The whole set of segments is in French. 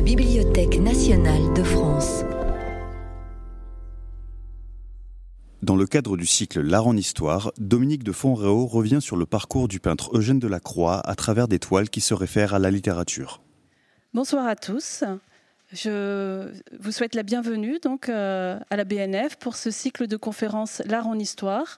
la Bibliothèque nationale de France. Dans le cadre du cycle L'art en histoire, Dominique de Fonréau revient sur le parcours du peintre Eugène Delacroix à travers des toiles qui se réfèrent à la littérature. Bonsoir à tous. Je vous souhaite la bienvenue donc euh, à la BNF pour ce cycle de conférences L'art en histoire.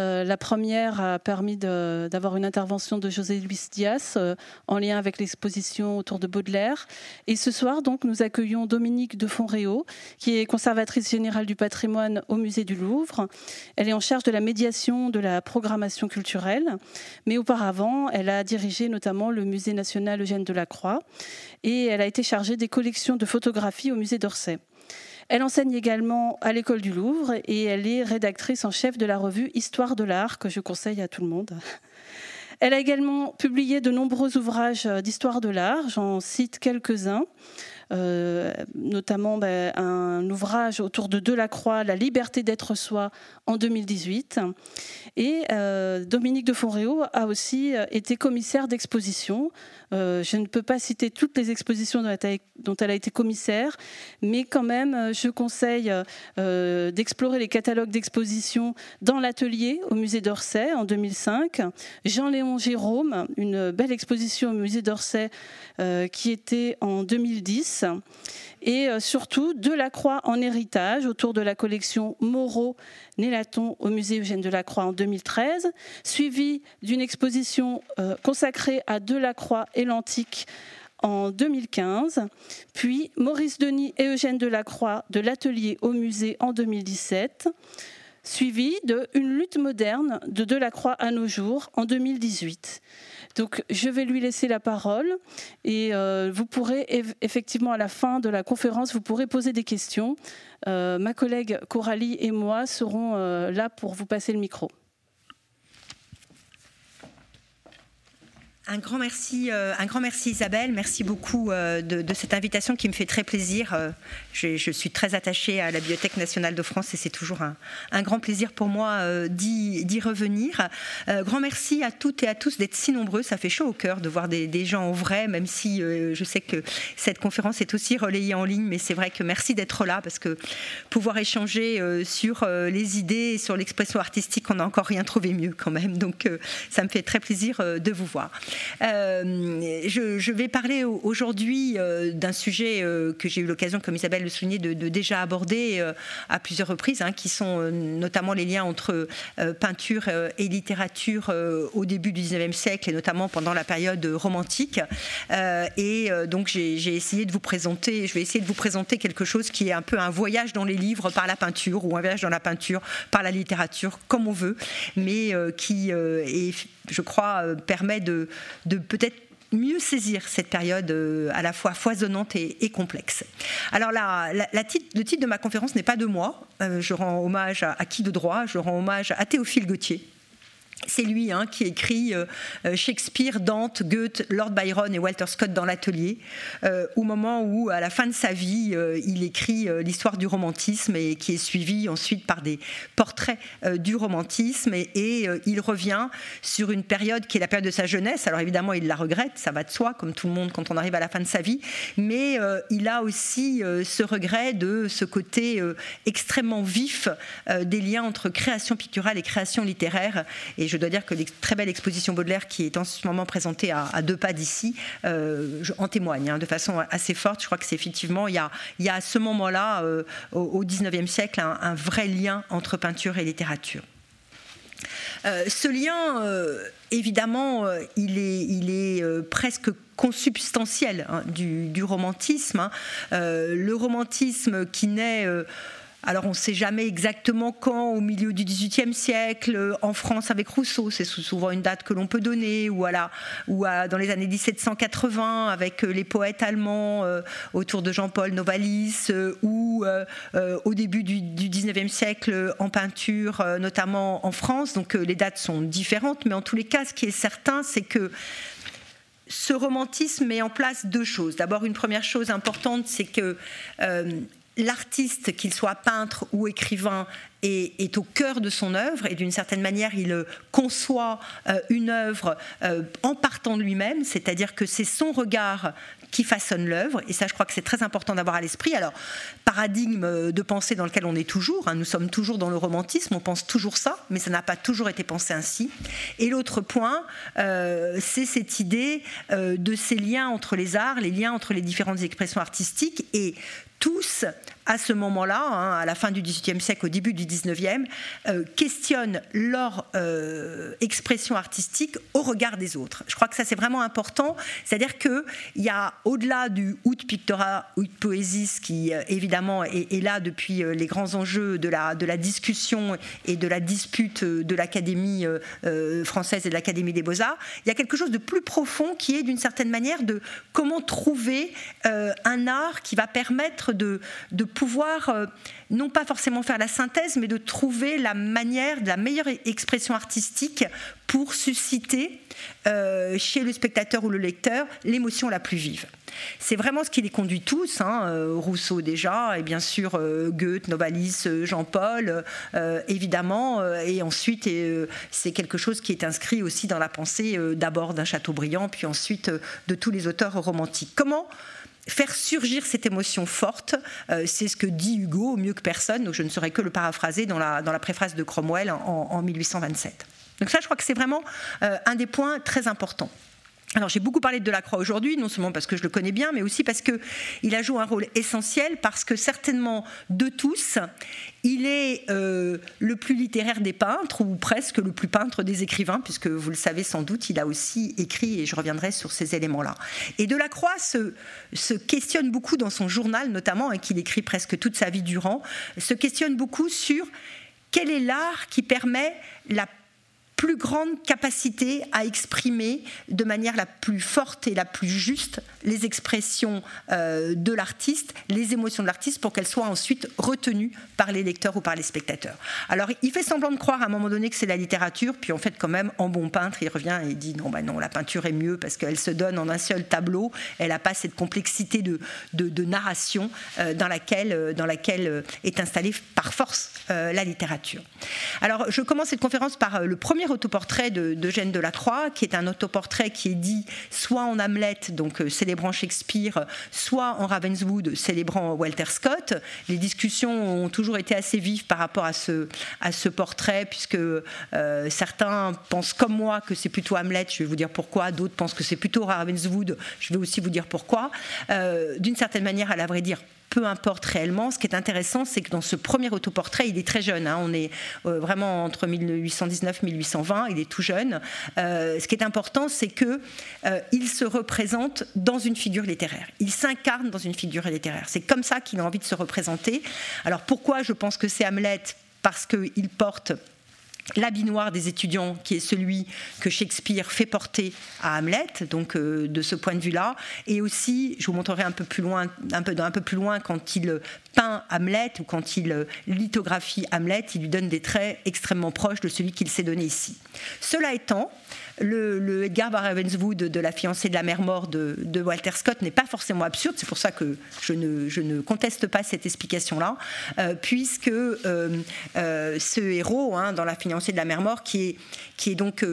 Euh, la première a permis d'avoir une intervention de José Luis Diaz euh, en lien avec l'exposition autour de Baudelaire. Et ce soir, nous accueillons Dominique de Fonréau, qui est conservatrice générale du patrimoine au musée du Louvre. Elle est en charge de la médiation de la programmation culturelle, mais auparavant, elle a dirigé notamment le musée national Eugène Delacroix et elle a été chargée des collections de photographies au musée d'Orsay. Elle enseigne également à l'école du Louvre et elle est rédactrice en chef de la revue Histoire de l'art que je conseille à tout le monde. Elle a également publié de nombreux ouvrages d'histoire de l'art, j'en cite quelques-uns. Euh, notamment ben, un ouvrage autour de Delacroix, La liberté d'être soi, en 2018. Et euh, Dominique de Fonréau a aussi euh, été commissaire d'exposition. je ne peux pas citer toutes les expositions dont elle a été commissaire, mais quand même, je conseille d'explorer les catalogues d'exposition dans l'atelier au musée d'Orsay en 2005. Jean-Léon Jérôme, une belle exposition au musée d'Orsay qui était en 2010 et euh, surtout Delacroix en héritage autour de la collection Moreau-Nélaton au musée Eugène Delacroix en 2013, suivi d'une exposition euh, consacrée à Delacroix et l'antique en 2015, puis Maurice Denis et Eugène Delacroix de l'atelier au musée en 2017, suivi de Une lutte moderne de Delacroix à nos jours en 2018. Donc je vais lui laisser la parole et euh, vous pourrez effectivement à la fin de la conférence, vous pourrez poser des questions. Euh, ma collègue Coralie et moi serons euh, là pour vous passer le micro. Un grand merci, euh, un grand merci Isabelle, merci beaucoup euh, de, cette invitation qui me fait très plaisir. Euh, je, suis très attachée à la Bibliothèque nationale de France et c'est toujours un, grand plaisir pour moi d'y revenir. grand merci à toutes et à tous d'être si nombreux, ça fait chaud au cœur de voir des, gens en vrai, même si je sais que cette conférence est aussi relayée en ligne, mais c'est vrai que merci d'être là parce que pouvoir échanger sur les idées et sur l'expression artistique, on n'a encore rien trouvé mieux quand même. Donc ça me fait très plaisir de vous voir. Euh, je, vais parler aujourd'hui euh, d'un sujet euh, que j'ai eu l'occasion, comme Isabelle le soulignait, de, déjà aborder à plusieurs reprises, hein, qui sont notamment les liens entre peinture et littérature au début du 19e siècle, et notamment pendant la période romantique. et donc j'ai essayé de vous présenter, je vais essayer de vous présenter quelque chose qui est un peu un voyage dans les livres par la peinture, ou un voyage dans la peinture par la littérature, comme on veut, mais qui est je crois, euh, permet de, peut-être mieux saisir cette période euh, à la fois foisonnante et, complexe. Alors la, le titre de ma conférence n'est pas de moi, euh, je rends hommage à, à, qui de droit, je rends hommage à Théophile Gautier, c'est lui hein, qui écrit euh, euh, Shakespeare, Dante, Goethe, Lord Byron et Walter Scott dans l'atelier, euh, au moment où, à la fin de sa vie, il écrit l'histoire du romantisme et qui est suivi ensuite par des portraits du romantisme. Et, il revient sur une période qui est la période de sa jeunesse. Alors évidemment, il la regrette, ça va de soi, comme tout le monde quand on arrive à la fin de sa vie. Mais il a aussi ce regret de ce côté extrêmement vif des liens entre création picturale et création littéraire. Et je dois dire que l'ex très belle exposition Baudelaire qui est en ce moment présentée à, deux pas d'ici euh, en témoigne hein, de façon assez forte. Je crois que c'est effectivement, il y a, à ce moment-là, euh, au XIXe siècle, un, vrai lien entre peinture et littérature. Euh, ce lien, évidemment, il est, il est presque consubstantiel hein, du, romantisme. Hein. le romantisme qui naît alors on ne sait jamais exactement quand, au milieu du XVIIIe siècle, euh, en France avec Rousseau, c'est souvent une date que l'on peut donner, ou, dans les années 1780 avec euh, les poètes allemands euh, autour de Jean-Paul Novalis, ou au début du, XIXe siècle en peinture, notamment en France. Donc les dates sont différentes, mais en tous les cas, ce qui est certain, c'est que ce romantisme met en place deux choses. D'abord, une première chose importante, c'est que l'artiste, qu'il soit peintre ou écrivain, est, au cœur de son œuvre et d'une certaine manière, il conçoit une œuvre en partant de lui-même, c'est-à-dire que c'est son regard qui façonne l'œuvre. Et ça, je crois que c'est très important d'avoir à l'esprit. Alors, paradigme de pensée dans lequel on est toujours. Hein, nous sommes toujours dans le romantisme, on pense toujours ça, mais ça n'a pas toujours été pensé ainsi. Et l'autre point, euh, c'est cette idée euh, de ces liens entre les arts, les liens entre les différentes expressions artistiques. Et tous, à ce moment-là, hein, à la fin du XVIIIe siècle, au début du XIXe, euh, questionnent leur euh, expression artistique au regard des autres. Je crois que ça c'est vraiment important, c'est-à-dire qu'il y a au-delà du out pictora, out poesis, qui euh, évidemment est, là depuis les grands enjeux de la, de la discussion et de la dispute de l'Académie française et de l'Académie des beaux-arts, il y a quelque chose de plus profond qui est d'une certaine manière de comment trouver un art qui va permettre de, pouvoir, euh, non pas forcément faire la synthèse, mais de trouver la manière, la meilleure expression artistique pour susciter euh, chez le spectateur ou le lecteur l'émotion la plus vive. C'est vraiment ce qui les conduit tous, hein, euh, Rousseau déjà, et bien sûr Goethe, Novalis, Jean-Paul, évidemment, et ensuite c'est quelque chose qui est inscrit aussi dans la pensée d'abord d'un Chateaubriand, puis ensuite de tous les auteurs romantiques. Comment faire surgir cette émotion forte, euh, c'est ce que dit Hugo mieux que personne, donc je ne saurais que le paraphraser dans la, dans la préface de Cromwell en, 1827. Donc ça, je crois que c'est vraiment euh, un des points très importants. Alors j'ai beaucoup parlé de Delacroix aujourd'hui, non seulement parce que je le connais bien, mais aussi parce qu'il a joué un rôle essentiel, parce que certainement de tous, il est euh, le plus littéraire des peintres, ou presque le plus peintre des écrivains, puisque vous le savez sans doute, il a aussi écrit, et je reviendrai sur ces éléments-là. Et Delacroix se, se questionne beaucoup dans son journal, notamment, et qu'il écrit presque toute sa vie durant, se questionne beaucoup sur quel est l'art qui permet la plus grande capacité à exprimer de manière la plus forte et la plus juste les expressions euh, de l'artiste, les émotions de l'artiste, pour qu'elles soient ensuite retenues par les lecteurs ou par les spectateurs. Alors, il fait semblant de croire à un moment donné que c'est la littérature, puis en fait, quand même, en bon peintre, il revient et dit non, bah non, la peinture est mieux parce qu'elle se donne en un seul tableau, elle n'a pas cette complexité de, de, narration euh, dans laquelle, euh, dans laquelle est installée par force la littérature. Alors, je commence cette conférence par le premier autoportrait d'Eugène de, Delacroix, qui est un autoportrait qui est dit soit en Hamlet, donc euh, célébrant Shakespeare, soit en Ravenswood, célébrant Walter Scott. Les discussions ont toujours été assez vives par rapport à ce, à ce portrait, puisque euh, certains pensent comme moi que c'est plutôt Hamlet, je vais vous dire pourquoi, d'autres pensent que c'est plutôt Ravenswood, je vais aussi vous dire pourquoi. Euh, d'une certaine manière, à la vrai dire, peu importe réellement. Ce qui est intéressant, c'est que dans ce premier autoportrait, il est très jeune. Hein. on est euh, vraiment entre 1819 1820. Il est tout jeune. Euh, ce qui est important, c'est que euh, il se représente dans une figure littéraire. Il s'incarne dans une figure littéraire. C'est comme ça qu'il a envie de se représenter. Alors pourquoi je pense que c'est Hamlet? Parce qu'il porte l'habit noir des étudiants, qui est celui que Shakespeare fait porter à Hamlet, donc euh, de ce point de vue-là, et aussi, je vous montrerai un peu plus loin, un peu, un peu plus loin, quand il peint Hamlet ou quand il lithographie Hamlet, il lui donne des traits extrêmement proches de celui qu'il s'est donné ici. Cela étant, le, Edgar Ravenswood de la fiancée de la mère mort de, Walter Scott n'est pas forcément absurde, c'est pour ça que je ne, conteste pas cette explication-là, euh, puisque euh, euh, ce héros hein, dans la fiancée de la mère mort, qui est, qui est donc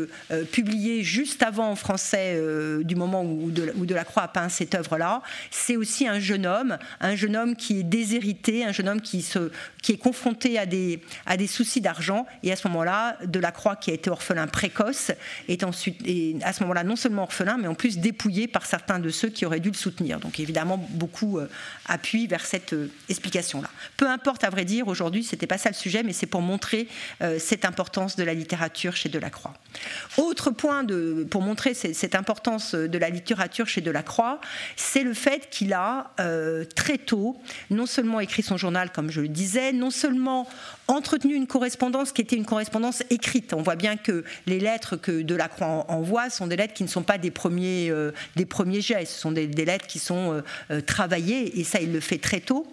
publié juste avant en français du moment où, de, où Delacroix a peint cette œuvre-là, c'est aussi un jeune homme, un jeune homme qui est déshérité, un jeune homme qui, se, qui est confronté à des, à des soucis d'argent, et à ce moment-là, Delacroix, qui a été orphelin précoce, est en et à ce moment-là non seulement orphelin, mais en plus dépouillé par certains de ceux qui auraient dû le soutenir. Donc évidemment, beaucoup euh, appuient vers cette euh, explication-là. Peu importe, à vrai dire, aujourd'hui, ce n'était pas ça le sujet, mais c'est pour montrer euh, cette importance de la littérature chez Delacroix. Autre point de, pour montrer cette importance de la littérature chez Delacroix, c'est le fait qu'il a très tôt non seulement écrit son journal, comme je le disais, non seulement entretenu une correspondance qui était une correspondance écrite. On voit bien que les lettres que Delacroix envoie sont des lettres qui ne sont pas des premiers, euh, des premiers gestes, ce sont des, lettres qui sont euh, euh, travaillées, et ça, il le fait très tôt.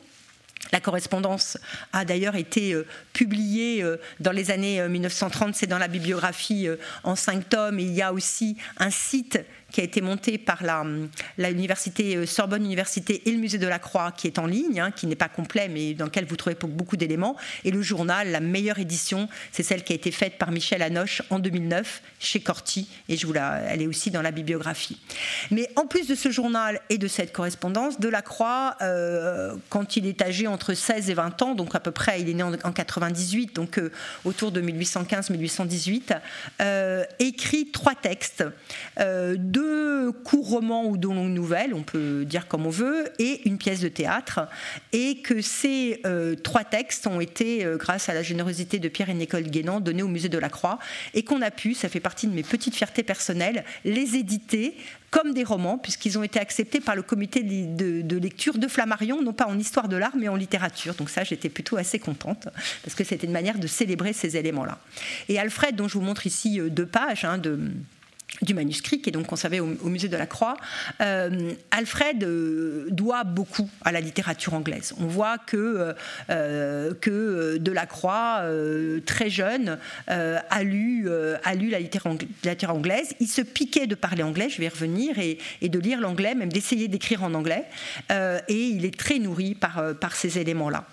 La correspondance a d'ailleurs été publié dans les années 1930, c'est dans la bibliographie en cinq tomes, et il y a aussi un site qui a été monté par la, l'université euh, Sorbonne Université et le musée de la Croix, qui est en ligne, hein, qui n'est pas complet, mais dans lequel vous trouvez beaucoup d'éléments. Et le journal, la meilleure édition, c'est celle qui a été faite par Michel Hanoche en 2009 chez Corti, et je vous la, elle est aussi dans la bibliographie. Mais en plus de ce journal et de cette correspondance, de la Croix, euh, quand il est âgé entre 16 et 20 ans, donc à peu près, il est né en, 98, donc euh, autour de 1815-1818, écrit trois textes, deux courts romans ou deux longues nouvelles, on peut dire comme on veut, et une pièce de théâtre. Et que ces euh, trois textes ont été, euh, grâce à la générosité de Pierre et Nicole Guénan, donnés au musée de la Croix, et qu'on a pu, ça fait partie de mes petites fiertés personnelles, les éditer comme des romans, puisqu'ils ont été acceptés par le comité de, de, lecture de Flammarion, non pas en histoire de l'art, mais en littérature. Donc ça, j'étais plutôt assez contente, parce que c'était une manière de célébrer ces éléments-là. Et Alfred, dont je vous montre ici euh, deux pages hein, de du manuscrit qui est donc conservé au, musée de la Croix, euh, Alfred euh, doit beaucoup à la littérature anglaise. On voit que, euh, que Delacroix, très jeune, a, lu, a lu la littérature anglaise. Il se piquait de parler anglais, je vais y revenir, et, et de lire l'anglais, même d'essayer d'écrire en anglais. et il est très nourri par, par ces éléments-là.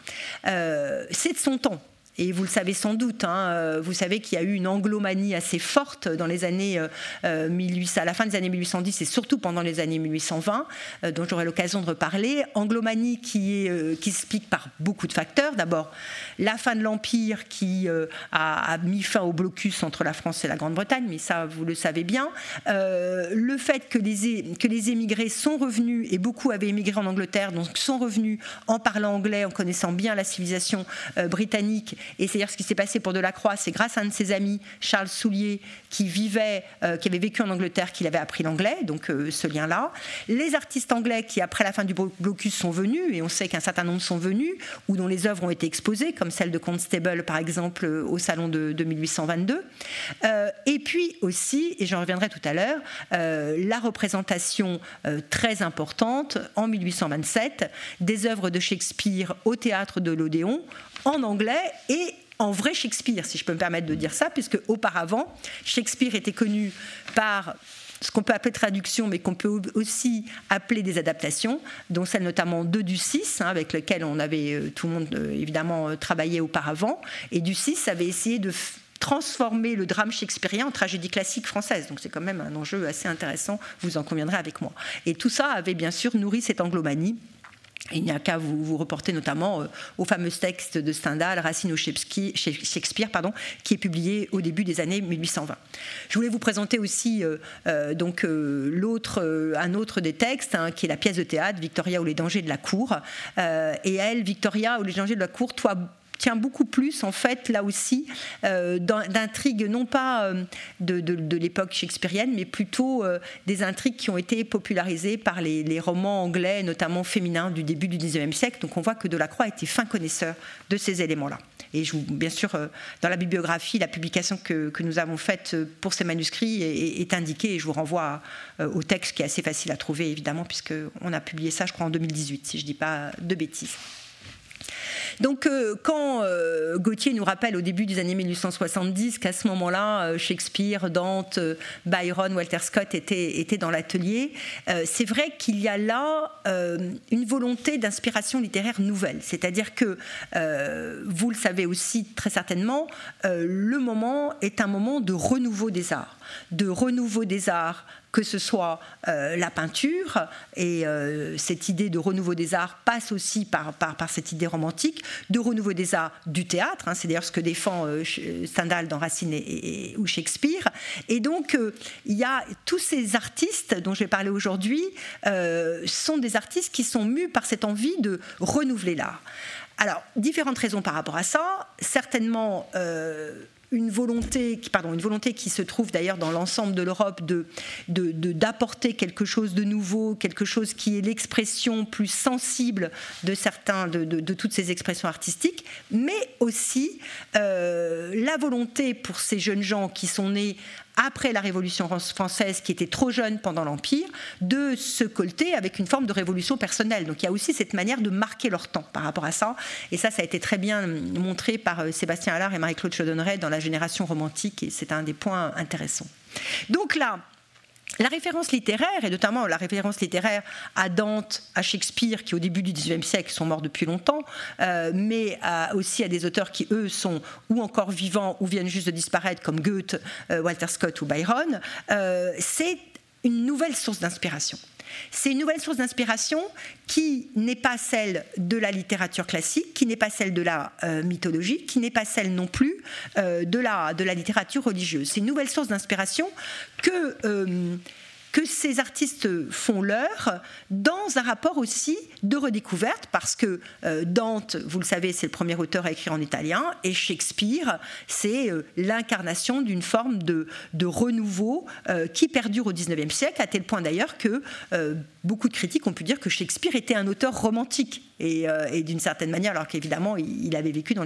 C'est de son temps et vous le savez sans doute, hein, euh, vous savez qu'il y a eu une anglomanie assez forte dans les années 1800, euh, à la fin des années 1810 et surtout pendant les années 1820, euh, dont j'aurai l'occasion de reparler. Anglomanie qui, est, s'explique par beaucoup de facteurs. D'abord, la fin de l'Empire qui a, mis fin au blocus entre la France et la Grande-Bretagne, mais ça, vous le savez bien. le fait que les émigrés sont revenus, et beaucoup avaient émigré en Angleterre, donc sont revenus en parlant anglais, en connaissant bien la civilisation britannique et c'est-à-dire ce qui s'est passé pour Delacroix, c'est grâce à un de ses amis, Charles Soulier, qui vivait, euh, qui avait vécu en Angleterre, qu'il avait appris l'anglais, donc euh, ce lien-là. Les artistes anglais qui, après la fin du blocus, sont venus, et on sait qu'un certain nombre sont venus, ou dont les œuvres ont été exposées, comme celle de Constable, par exemple, au salon de, 1822. Euh, et puis aussi, et j'en reviendrai tout à l'heure, la représentation très importante en 1827 des œuvres de Shakespeare au théâtre de l'Odéon en anglais et en vrai Shakespeare, si je peux me permettre de dire ça, puisque auparavant, Shakespeare était connu par ce qu'on peut appeler traduction, mais qu'on peut aussi appeler des adaptations, dont celle notamment de du 6, hein, avec lequel on avait euh, tout le monde euh, évidemment euh, travaillé auparavant. Et du 6 avait essayé de transformer le drame shakespearien en tragédie classique française. Donc c'est quand même un enjeu assez intéressant, vous en conviendrez avec moi. Et tout ça avait bien sûr nourri cette anglomanie il n'y a qu'à vous, vous, reporter notamment euh, au fameux texte de Stendhal, Racine au Shakespeare, pardon, qui est publié au début des années 1820. Je voulais vous présenter aussi euh, euh, donc l'autre, un autre des textes, hein, qui est la pièce de théâtre Victoria ou les dangers de la cour. et elle, Victoria ou les dangers de la cour, toi, tient beaucoup plus, en fait, là aussi, euh, d'intrigues, non pas euh, de, l'époque shakespearienne, mais plutôt euh, des intrigues qui ont été popularisées par les, romans anglais, notamment féminins, du début du XIXe siècle. Donc on voit que Delacroix était fin connaisseur de ces éléments-là. Et je bien sûr, dans la bibliographie, la publication que, nous avons faite pour ces manuscrits est, indiquée, et je vous renvoie au texte qui est assez facile à trouver, évidemment, puisqu'on a publié ça, je crois, en 2018, si je ne dis pas de bêtises. Donc euh, quand euh, Gauthier nous rappelle au début des années 1870 qu'à ce moment-là, euh, Shakespeare, Dante, Byron, Walter Scott étaient, étaient dans l'atelier, c'est vrai qu'il y a là une volonté d'inspiration littéraire nouvelle. C'est-à-dire que, vous le savez aussi très certainement, le moment est un moment de renouveau des arts, de renouveau des arts que ce soit euh, la peinture, et euh, cette idée de renouveau des arts passe aussi par, par, cette idée romantique, de renouveau des arts du théâtre, hein, c'est d'ailleurs ce que défend euh, Stendhal dans Racine ou Shakespeare. Et donc, il y a tous ces artistes dont je vais parler aujourd'hui, sont des artistes qui sont mus par cette envie de renouveler l'art. Alors, différentes raisons par rapport à ça. Certainement, une volonté, pardon, une volonté qui se trouve d'ailleurs dans l'ensemble de l'Europe de, d'apporter quelque chose de nouveau, quelque chose qui est l'expression plus sensible de certains, de, toutes ces expressions artistiques, mais aussi euh, la volonté pour ces jeunes gens qui sont nés après la Révolution française, qui était trop jeune pendant l'Empire, de se colter avec une forme de révolution personnelle. Donc il y a aussi cette manière de marquer leur temps par rapport à ça. Et ça, ça a été très bien montré par euh, Sébastien Allard et Marie-Claude Chaudonneret dans la génération romantique, et c'est un des points intéressants. Donc là, la référence littéraire, et notamment la référence littéraire à Dante, à Shakespeare, qui au début du XIXe siècle sont morts depuis longtemps, euh, mais aussi à des auteurs qui, eux, sont ou encore vivants ou viennent juste de disparaître, comme Goethe, euh, Walter Scott ou Byron, euh, c'est une nouvelle source d'inspiration. C'est une nouvelle source d'inspiration qui n'est pas celle de la littérature classique, qui n'est pas celle de la euh, mythologie, qui n'est pas celle non plus euh, de, la, de la littérature religieuse. C'est une nouvelle source d'inspiration que euh, que ces artistes font leur dans un rapport aussi de redécouverte, parce que euh, Dante, vous le savez, c'est le premier auteur à écrire en italien, et Shakespeare, c'est euh, l'incarnation d'une forme de, de renouveau euh, qui perdure au XIXe siècle, à tel point d'ailleurs que beaucoup de critiques ont pu dire que Shakespeare était un auteur romantique, et, d'une certaine manière, alors qu'évidemment, il, avait vécu dans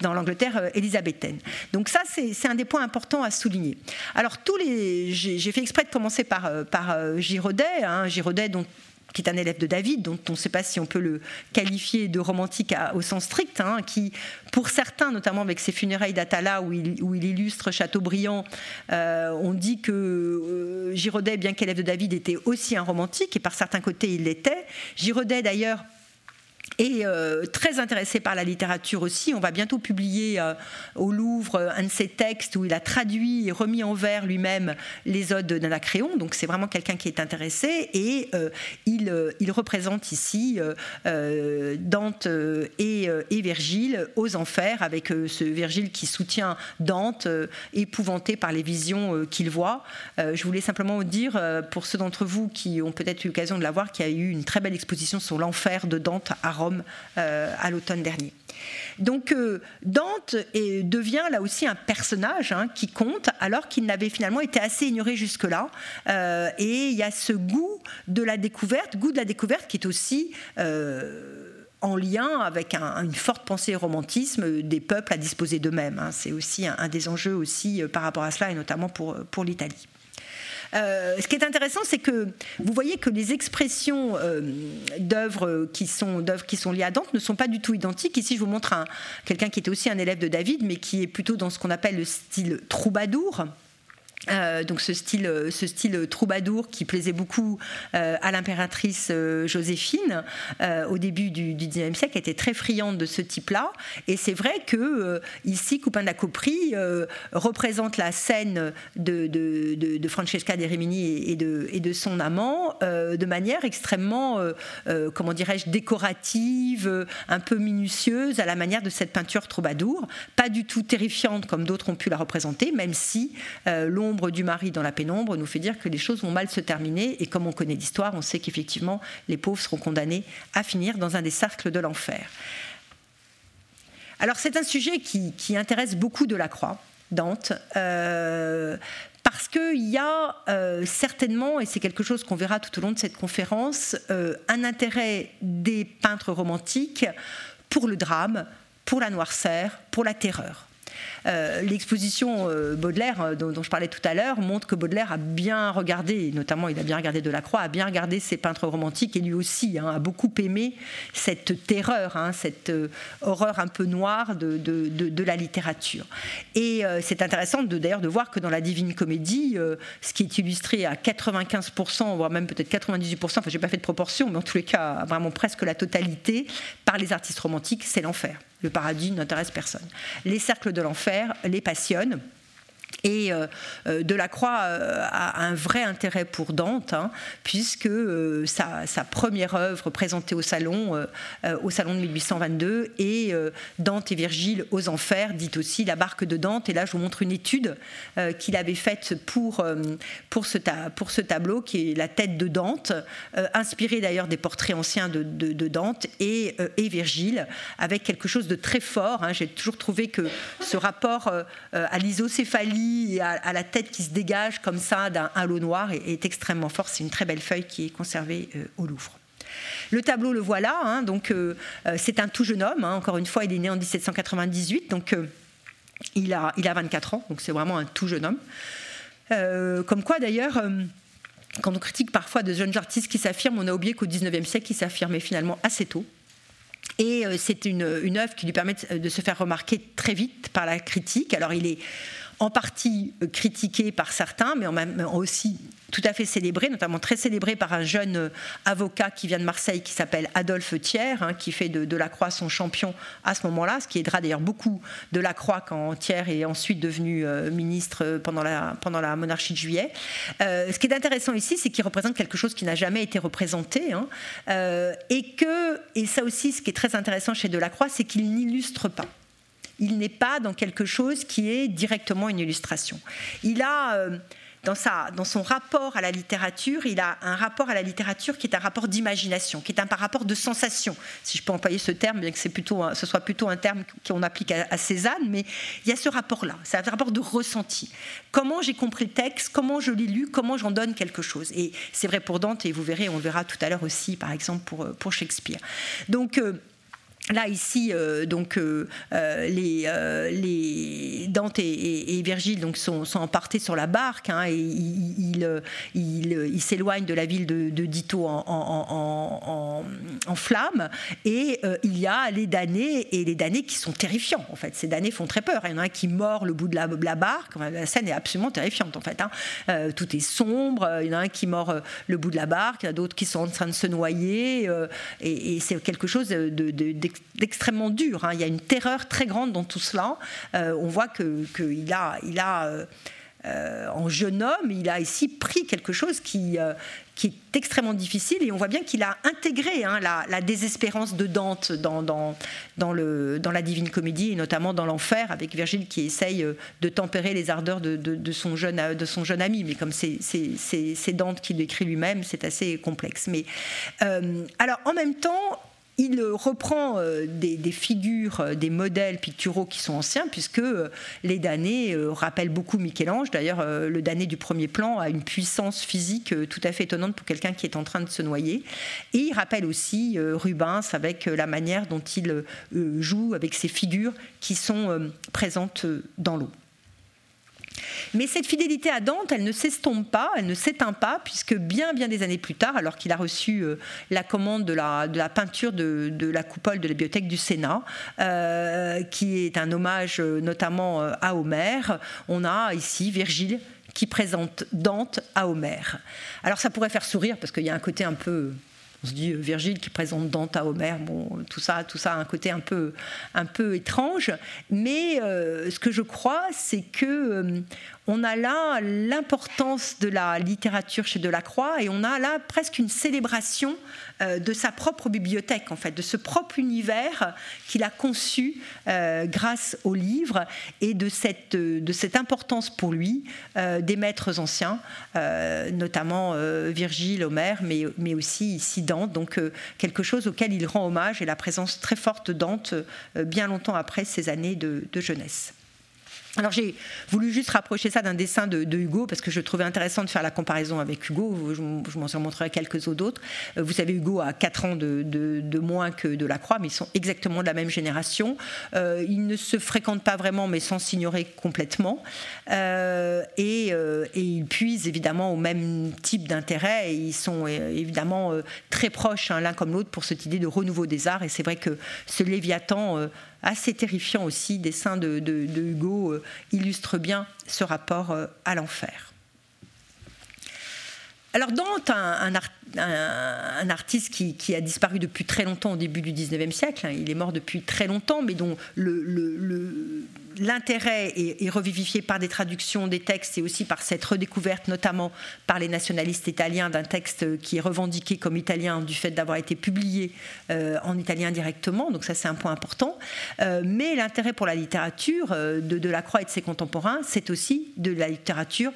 dans, l'Angleterre élisabéthaine. Donc ça, c'est un des points importants à souligner. Alors tous les, j'ai fait exprès de commencer par, euh, par euh, Giraudet, hein, qui est un élève de David, dont on ne sait pas si on peut le qualifier de romantique au sens strict, hein, qui, pour certains, notamment avec ses funérailles d'Atala, où il, illustre Chateaubriand, on dit que Giraudet, bien qu'élève de David, était aussi un romantique, et par certains côtés, il l'était. Giraudet, d'ailleurs, et euh, très intéressé par la littérature aussi. On va bientôt publier euh, au Louvre euh, un de ses textes où il a traduit et remis en vers lui-même les odes d'Anacréon. Donc c'est vraiment quelqu'un qui est intéressé et il, représente ici Dante et, et, Virgile aux enfers avec ce Virgile qui soutient Dante, épouvanté par les visions qu'il voit. je voulais simplement vous dire, pour ceux d'entre vous qui ont peut-être eu l'occasion de la voir, qu'il y a eu une très belle exposition sur l'enfer de Dante à Rome euh, à l'automne dernier. Donc euh, Dante devient là aussi un personnage hein, qui compte alors qu'il n'avait finalement été assez ignoré jusque-là. Euh, et il y a ce goût de la découverte, goût de la découverte qui est aussi en lien avec une forte pensée romantisme des peuples à disposer d'eux-mêmes. Hein. C'est aussi un, des enjeux aussi par rapport à cela et notamment pour l'Italie. Euh, ce qui est intéressant, c'est que vous voyez que les expressions euh, d'œuvres qui sont qui sont liées à Dante ne sont pas du tout identiques. Ici, je vous montre quelqu'un qui était aussi un élève de David, mais qui est plutôt dans ce qu'on appelle le style troubadour. Euh, donc ce style, ce style troubadour qui plaisait beaucoup euh, à l'impératrice euh, Joséphine au début du, XIXe siècle était très friande de ce type-là. Et c'est vrai que ici, Coupin Copri représente la scène de, de, Francesca de Rimini et de, et de son amant de manière extrêmement, comment dirais-je, décorative, un peu minutieuse, à la manière de cette peinture troubadour. Pas du tout terrifiante comme d'autres ont pu la représenter, même si l'on du mari dans la pénombre nous fait dire que les choses vont mal se terminer. Et comme on connaît l'histoire, on sait qu'effectivement, les pauvres seront condamnés à finir dans un des cercles de l'enfer. Alors c'est un sujet qui, intéresse beaucoup de la Croix, Dante. Euh, parce qu'il y a euh, certainement, et c'est quelque chose qu'on verra tout au long de cette conférence, euh, un intérêt des peintres romantiques pour le drame, pour la noirceur, pour la terreur. Euh, l'exposition euh, Baudelaire, euh, dont, je parlais tout à l'heure, montre que Baudelaire a bien regardé, notamment il a bien regardé Delacroix, a bien regardé ses peintres romantiques et lui aussi hein, a beaucoup aimé cette terreur, hein, cette horreur un peu noire de, la littérature. Et c'est intéressant d'ailleurs de, voir que dans la Divine Comédie, ce qui est illustré à 95%, voire même peut-être 98%, enfin j'ai pas fait de proportion, mais en tous les cas vraiment presque la totalité, par les artistes romantiques, c'est l'enfer. Le paradis n'intéresse personne. Les cercles de l'enfer les passionnent. Et euh, euh, Delacroix euh, a un vrai intérêt pour Dante, hein, puisque sa, première œuvre présentée au salon, au salon de 1822, est Dante et Virgile aux enfers, dit aussi la barque de Dante. Et là, je vous montre une étude qu'il avait faite pour, pour, ce tableau, qui est la tête de Dante, inspiré d'ailleurs des portraits anciens de, de, Dante et, et, Virgile, avec quelque chose de très fort. Hein. J'ai toujours trouvé que ce rapport à l'isocéphalie, et à, la tête qui se dégage comme ça d'un halo noir est, extrêmement fort. C'est une très belle feuille qui est conservée euh, au Louvre. Le tableau, le voilà. Hein, donc, euh, euh, c'est un tout jeune homme. Hein. encore une fois, il est né en 1798. Donc, Il a, il a 24 ans, donc c'est vraiment un tout jeune homme. comme quoi d'ailleurs quand on critique parfois de jeunes artistes qui s'affirment, on a oublié qu'au 19e siècle, ils s'affirmaient finalement assez tôt. Et c'est une, une œuvre qui lui permet de se faire remarquer très vite par la critique. Alors il est en partie euh, critiqué par certains, mais aussi tout à fait célébré, notamment très célébré par un jeune euh, avocat qui vient de Marseille qui s'appelle Adolphe Thiers, hein, qui fait de, la Croix son champion à ce moment-là, ce qui aidera d'ailleurs beaucoup de la Croix quand Thiers est ensuite devenu euh, ministre pendant la, pendant la monarchie de juillet. ce qui est intéressant ici, c'est qu'il représente quelque chose qui n'a jamais été représenté, hein, et que, et ça aussi, ce qui est très intéressant chez Delacroix, c'est qu'il n'illustre pas il n'est pas dans quelque chose qui est directement une illustration. Il a, euh, dans, dans son rapport à la littérature, il a un rapport à la littérature qui est un rapport d'imagination, qui est un rapport de sensation, si je peux employer ce terme, bien que plutôt, ce soit plutôt un terme qu'on applique à, Cézanne, mais il y a ce rapport-là, c'est un rapport de ressenti. Comment j'ai compris le texte, comment je l'ai lu, comment j'en donne quelque chose. Et c'est vrai pour Dante, et vous verrez, on le verra tout à l'heure aussi, par exemple, pour, pour Shakespeare. Donc, euh, Là, ici, euh, donc, euh, euh, les, Dante et, Virgile donc, sont, sont sur la barque hein, et ils il, s'éloignent de la ville de, Dito en, flammes. Et il y a les damnés et les damnés qui sont terrifiants. En fait, ces damnés font très peur. Il y en a un qui mord le bout de la, barque. la scène est absolument terrifiante. En fait, hein. tout est sombre. Il y en a un qui mord le bout de la barque. Il y en a d'autres qui sont en train de se noyer. et, c'est quelque chose de, de d'extrêmement dur. Hein. Il y a une terreur très grande dans tout cela. Euh, on voit qu'il a, il a euh, euh, en jeune homme, il a ici pris quelque chose qui, qui est extrêmement difficile et on voit bien qu'il a intégré hein, la, désespérance de Dante dans, dans, le, dans la Divine Comédie et notamment dans l'enfer avec Virgile qui essaye de tempérer les ardeurs de, de, son, jeune, de son jeune ami. Mais comme c'est Dante qui l'écrit lui-même, c'est assez complexe. Mais, alors en même temps, il reprend euh, des, figures, euh, des modèles picturaux qui sont anciens, puisque euh, les damnés rappellent beaucoup Michel-Ange. D'ailleurs, le damné du premier plan a une puissance physique tout à fait étonnante pour quelqu'un qui est en train de se noyer. Et il rappelle aussi Rubens avec la manière dont il joue avec ces figures qui sont présentes dans l'eau. Mais cette fidélité à Dante, elle ne s'estompe pas, elle ne s'éteint pas, puisque bien, bien des années plus tard, alors qu'il a reçu euh, la commande de la, peinture de, la coupole de la bibliothèque du Sénat, euh, qui est un hommage euh, notamment à Homère, on a ici Virgile qui présente Dante à Homère. Alors ça pourrait faire sourire, parce qu'il y a un côté un peu on se dit Virgile qui présente Dante à Homère, tout ça, tout ça a un côté un peu, un peu étrange. Mais ce que je crois, c'est que on a là l'importance de la littérature chez Delacroix et on a là presque une célébration euh, de sa propre bibliothèque, en fait, de ce propre univers qu'il a conçu euh, grâce au livre et de cette, de cette importance pour lui euh, des maîtres anciens, notamment Virgile, Homère, mais, mais aussi ici Dante, donc quelque chose auquel il rend hommage et la présence très forte de Dante bien longtemps après ses années de jeunesse. Alors j'ai voulu juste rapprocher ça d'un dessin de, Hugo parce que je trouvais intéressant de faire la comparaison avec Hugo. Je, m'en montrerai quelques autres. Euh, vous savez, Hugo a 4 ans de, moins que Delacroix, mais ils sont exactement de la même génération. Euh, ils ne se fréquentent pas vraiment, mais sans s'ignorer complètement. Euh, et, ils puisent évidemment au même type d'intérêt. Ils sont évidemment très proches hein, l'un comme l'autre pour cette idée de renouveau des arts. Et c'est vrai que ce Léviathan assez terrifiant aussi, dessin de, de, Hugo, euh, illustre bien ce rapport euh, à l'enfer. Alors Dante, un, artiste qui, a disparu depuis très longtemps au début du 19e siècle, hein, il est mort depuis très longtemps, mais dont le, l'intérêt est, revivifié par des traductions des textes et aussi par cette redécouverte, notamment par les nationalistes italiens, d'un texte qui est revendiqué comme italien du fait d'avoir été publié euh, en italien directement. Donc ça, c'est un point important. Euh, mais l'intérêt pour la littérature euh, de Delacroix et de ses contemporains, c'est aussi de la littérature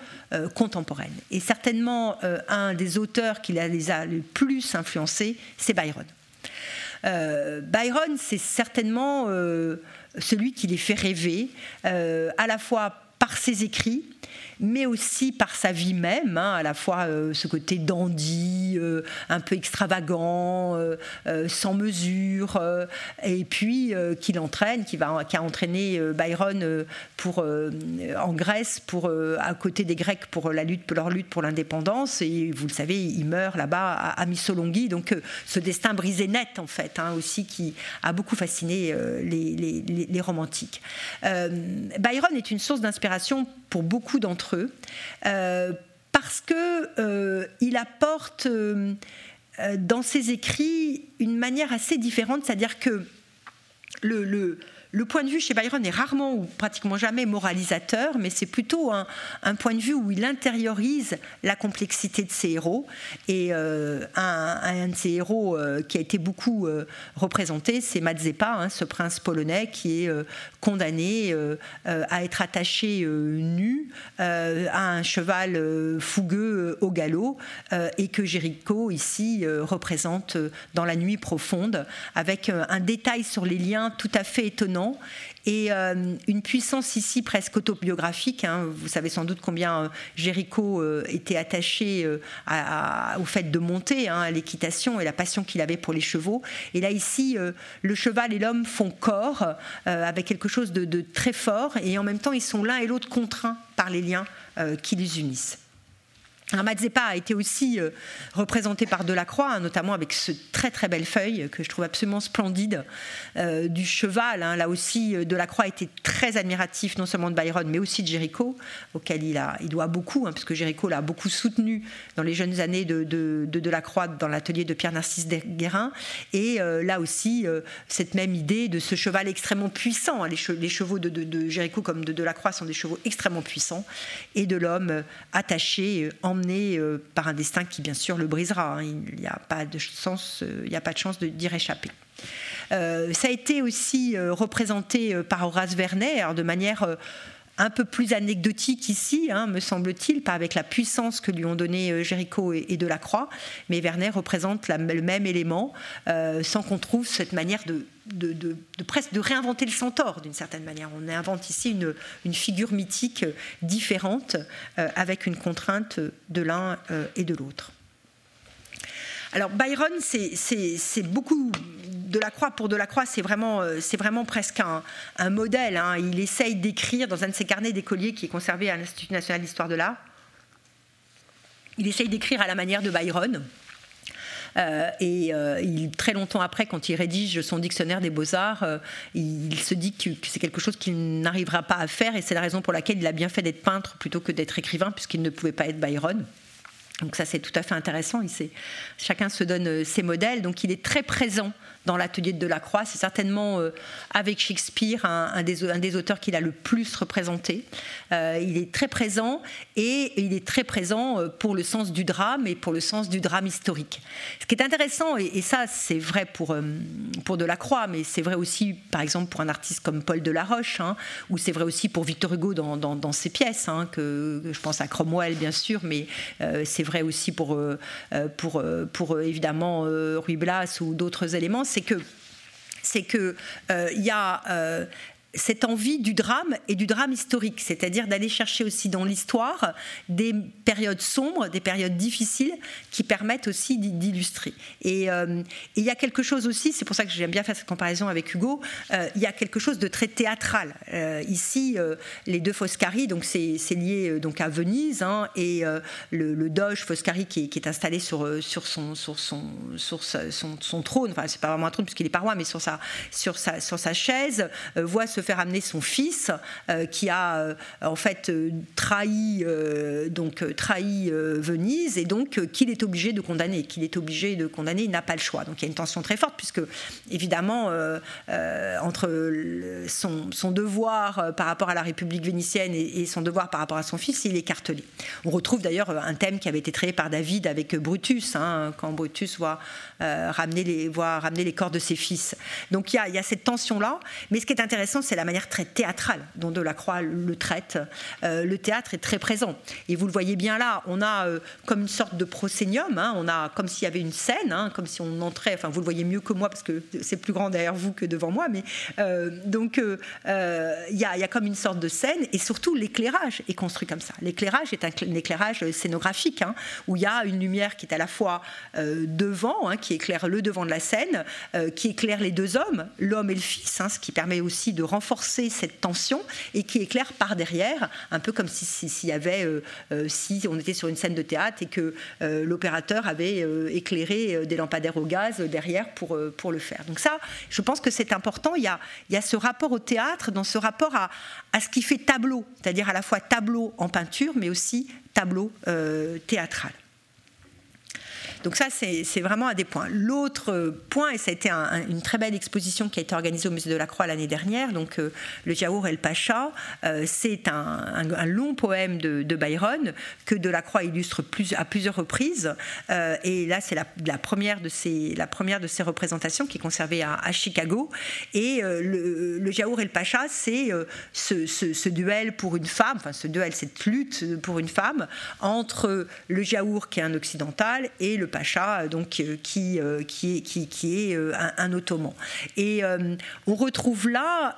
contemporaine. Et certainement, un des auteurs qui les a le plus influencés, c'est Byron. Byron, c'est certainement celui qui les fait rêver, euh, à la fois par ses écrits, mais aussi par sa vie même, hein, à la fois ce côté dandy, un peu extravagant, sans mesure, et puis qui l'entraîne, qui, va, qui a entraîné Byron pour, en Grèce pour, à côté des Grecs pour, la lutte, leur lutte pour l'indépendance, et vous le savez, il meurt là-bas à, Missolonghi, donc ce destin brisé net en fait, hein, aussi qui a beaucoup fasciné les, les, romantiques. Byron est une source d'inspiration pour beaucoup d'entre euh, parce qu'il euh, apporte euh, dans ses écrits une manière assez différente, c'est-à-dire que le point de vue chez Byron est rarement ou pratiquement jamais moralisateur, mais c'est plutôt un, point de vue où il intériorise la complexité de ses héros. Et euh, un, de ses héros euh, qui a été beaucoup euh, représenté, c'est Mazeppa, hein, ce prince polonais qui est condamné à être attaché nu à un cheval fougueux au galop, et que Jéricho ici représente dans la nuit profonde, avec un détail sur les liens tout à fait étonnant et euh, une puissance ici presque autobiographique. Hein. Vous savez sans doute combien euh, Jéricho euh, était attaché au fait de monter, hein, à l'équitation et la passion qu'il avait pour les chevaux. Et là ici, le cheval et l'homme font corps avec quelque chose de, très fort et en même temps ils sont l'un et l'autre contraints par les liens qui les unissent. Mazeppa a été aussi euh, représenté par Delacroix, hein, notamment avec ce très très belle feuille que je trouve absolument splendide euh, du cheval. Hein. Là aussi, euh, Delacroix était très admiratif non seulement de Byron, mais aussi de Géricault, auquel il, doit beaucoup, hein, puisque Géricault l'a beaucoup soutenu dans les jeunes années de, de, Delacroix dans l'atelier de Pierre-Narcisse Guérin. Et là aussi, cette même idée de ce cheval extrêmement puissant. Les, chevaux de, de, Géricault comme de Delacroix sont des chevaux extrêmement puissants, et de l'homme attaché en euh, par un destin qui, bien sûr, le brisera. Hein. Il n'y a pas de sens, euh, il n'y a pas de chance d'y réchapper. Euh, ça a été aussi représenté par Horace Vernet de manière un peu plus anecdotique ici, hein, me semble-t-il, pas avec la puissance que lui ont donné Géricault et, Delacroix, mais Vernet représente le même élément, sans qu'on trouve cette manière de, réinventer le centaure d'une certaine manière. On invente ici une, figure mythique différente euh, avec une contrainte de l'un euh, et de l'autre. Alors Byron, c'est beaucoup de la croix pour de la croix, c'est vraiment, euh, vraiment presque un, modèle. Hein. Il essaye d'écrire dans un de ses carnets d'écoliers qui est conservé à l'Institut national d'histoire de l'art. Il essaye d'écrire à la manière de Byron. Euh, et euh, très longtemps après, quand il rédige son dictionnaire des beaux-arts, il, se dit que, c'est quelque chose qu'il n'arrivera pas à faire et c'est la raison pour laquelle il a bien fait d'être peintre plutôt que d'être écrivain, puisqu'il ne pouvait pas être Byron. Donc ça c'est tout à fait intéressant. Chacun se donne ses modèles. Donc il est très présent dans l'atelier de Delacroix. C'est certainement euh, avec Shakespeare un, des, auteurs qu'il a le plus représenté. Euh, il est très présent et il est très présent euh, pour le sens du drame et pour le sens du drame historique. Ce qui est intéressant, et, ça c'est vrai pour, pour Delacroix, mais c'est vrai aussi par exemple pour un artiste comme Paul Delaroche, hein, ou c'est vrai aussi pour Victor Hugo dans, ses pièces, hein, que, je pense à Cromwell bien sûr, mais c'est vrai aussi pour, pour, pour évidemment Ruy Blas ou d'autres éléments c'est que c'est que euh, il y a euh, cette envie du drame et du drame historique, c'est-à-dire d'aller chercher aussi dans l'histoire des périodes sombres, des périodes difficiles qui permettent aussi d'illustrer. Euh, et il y a quelque chose aussi, c'est pour ça que j'aime bien faire cette comparaison avec Hugo, euh, il y a quelque chose de très théâtral. Euh, ici, les deux Foscari, donc c'est lié donc à Venise, hein, et le, doge Foscari qui, est installé sur, son, trône, enfin c'est pas vraiment un trône puisqu'il est pas roi, mais sur sa, sur sa, chaise, voit se faire amener son fils euh, qui a euh, en fait euh, trahi donc trahi Venise et donc qu'il est obligé de condamner, qu'il est obligé de condamner, il n'a pas le choix. Donc il y a une tension très forte puisque évidemment entre son, son, devoir par rapport à la République vénitienne et, son devoir par rapport à son fils, il est écartelé. On retrouve d'ailleurs un thème qui avait été créé par David avec Brutus, hein, quand Brutus voit ramener les voit ramener les corps de ses fils. Donc il y a, il y a cette tension là, mais ce qui est intéressant, c'est la manière très théâtrale dont Delacroix le traite. le théâtre est très présent. Et vous le voyez bien là, on a comme une sorte de proscenium, hein, on a comme s'il y avait une scène, hein, comme si on entrait, enfin vous le voyez mieux que moi parce que c'est plus grand derrière vous que devant moi, mais donc il y, a, comme une sorte de scène et surtout l'éclairage est construit comme ça. L'éclairage est un, éclairage scénographique hein, où il y a une lumière qui est à la fois euh, devant, qui éclaire le devant de la scène, euh, qui éclaire les deux hommes, l'homme et le fils, ce qui permet aussi de renforcer cette tension et qui éclaire par derrière, un peu comme s'il si, y avait, euh, si on était sur une scène de théâtre et que l'opérateur avait éclairé des lampadaires au gaz derrière pour, pour le faire. Donc ça, je pense que c'est important. Il y, a, il y a ce rapport au théâtre, dans ce rapport à, à ce qui fait tableau, c'est-à-dire à la fois tableau en peinture, mais aussi tableau euh, théâtral. Donc ça, c'est vraiment un des points. L'autre point, et ça a été une très belle exposition qui a été organisée au Musée de la Croix l'année dernière, donc euh, le Jaour El Pacha, euh, c'est un, long poème de, Byron que de la Croix illustre à plusieurs reprises. Euh, et là, c'est la, première de ces, représentations qui est conservée à, Chicago. Et le, le Jaour El Pacha, c'est ce, duel pour une femme, enfin ce duel, cette lutte pour une femme entre le Jaour qui est un occidental et le Euh, donc, euh, qui, euh, qui est un, ottoman. Et on retrouve là,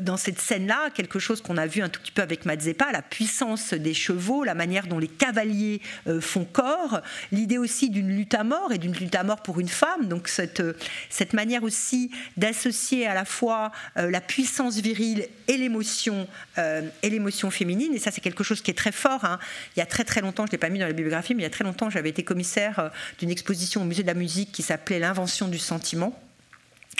dans cette scène-là, quelque chose qu'on a vu un tout petit peu avec Mazeppa, la puissance des chevaux, la manière dont les cavaliers font corps, l'idée aussi d'une lutte à mort et d'une lutte à mort pour une femme, donc cette, cette manière aussi d'associer à la fois la puissance virile et l'émotion et l'émotion féminine, et ça c'est quelque chose qui est très fort. Hein. Il y a très très longtemps, je ne l'ai pas mis dans la bibliographie, mais il y a très longtemps j'avais été commissaire euh, d'une exposition au musée de la musique qui s'appelait L'invention du sentiment.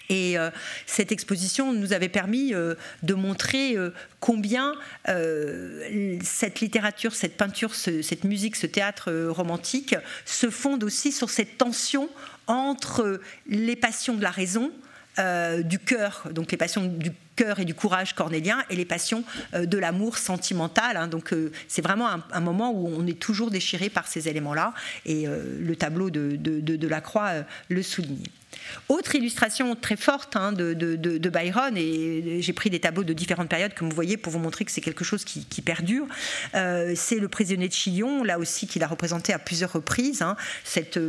Et euh, cette exposition nous avait permis euh, de montrer combien cette littérature, cette peinture, cette musique, ce théâtre romantique se fondent aussi sur cette tension entre les passions de la raison, du cœur, donc les passions du cœur et du courage cornélien et les passions euh, de l'amour sentimental. Hein. Donc euh, c'est vraiment un, moment où on est toujours déchiré par ces éléments-là et euh, le tableau de, de, de la Croix le souligne. Autre illustration très forte hein, de, Byron, et j'ai pris des tableaux de différentes périodes, comme vous voyez, pour vous montrer que c'est quelque chose qui, perdure, c'est le prisonnier de Chillon, là aussi qu'il a représenté à plusieurs reprises, hein, cette,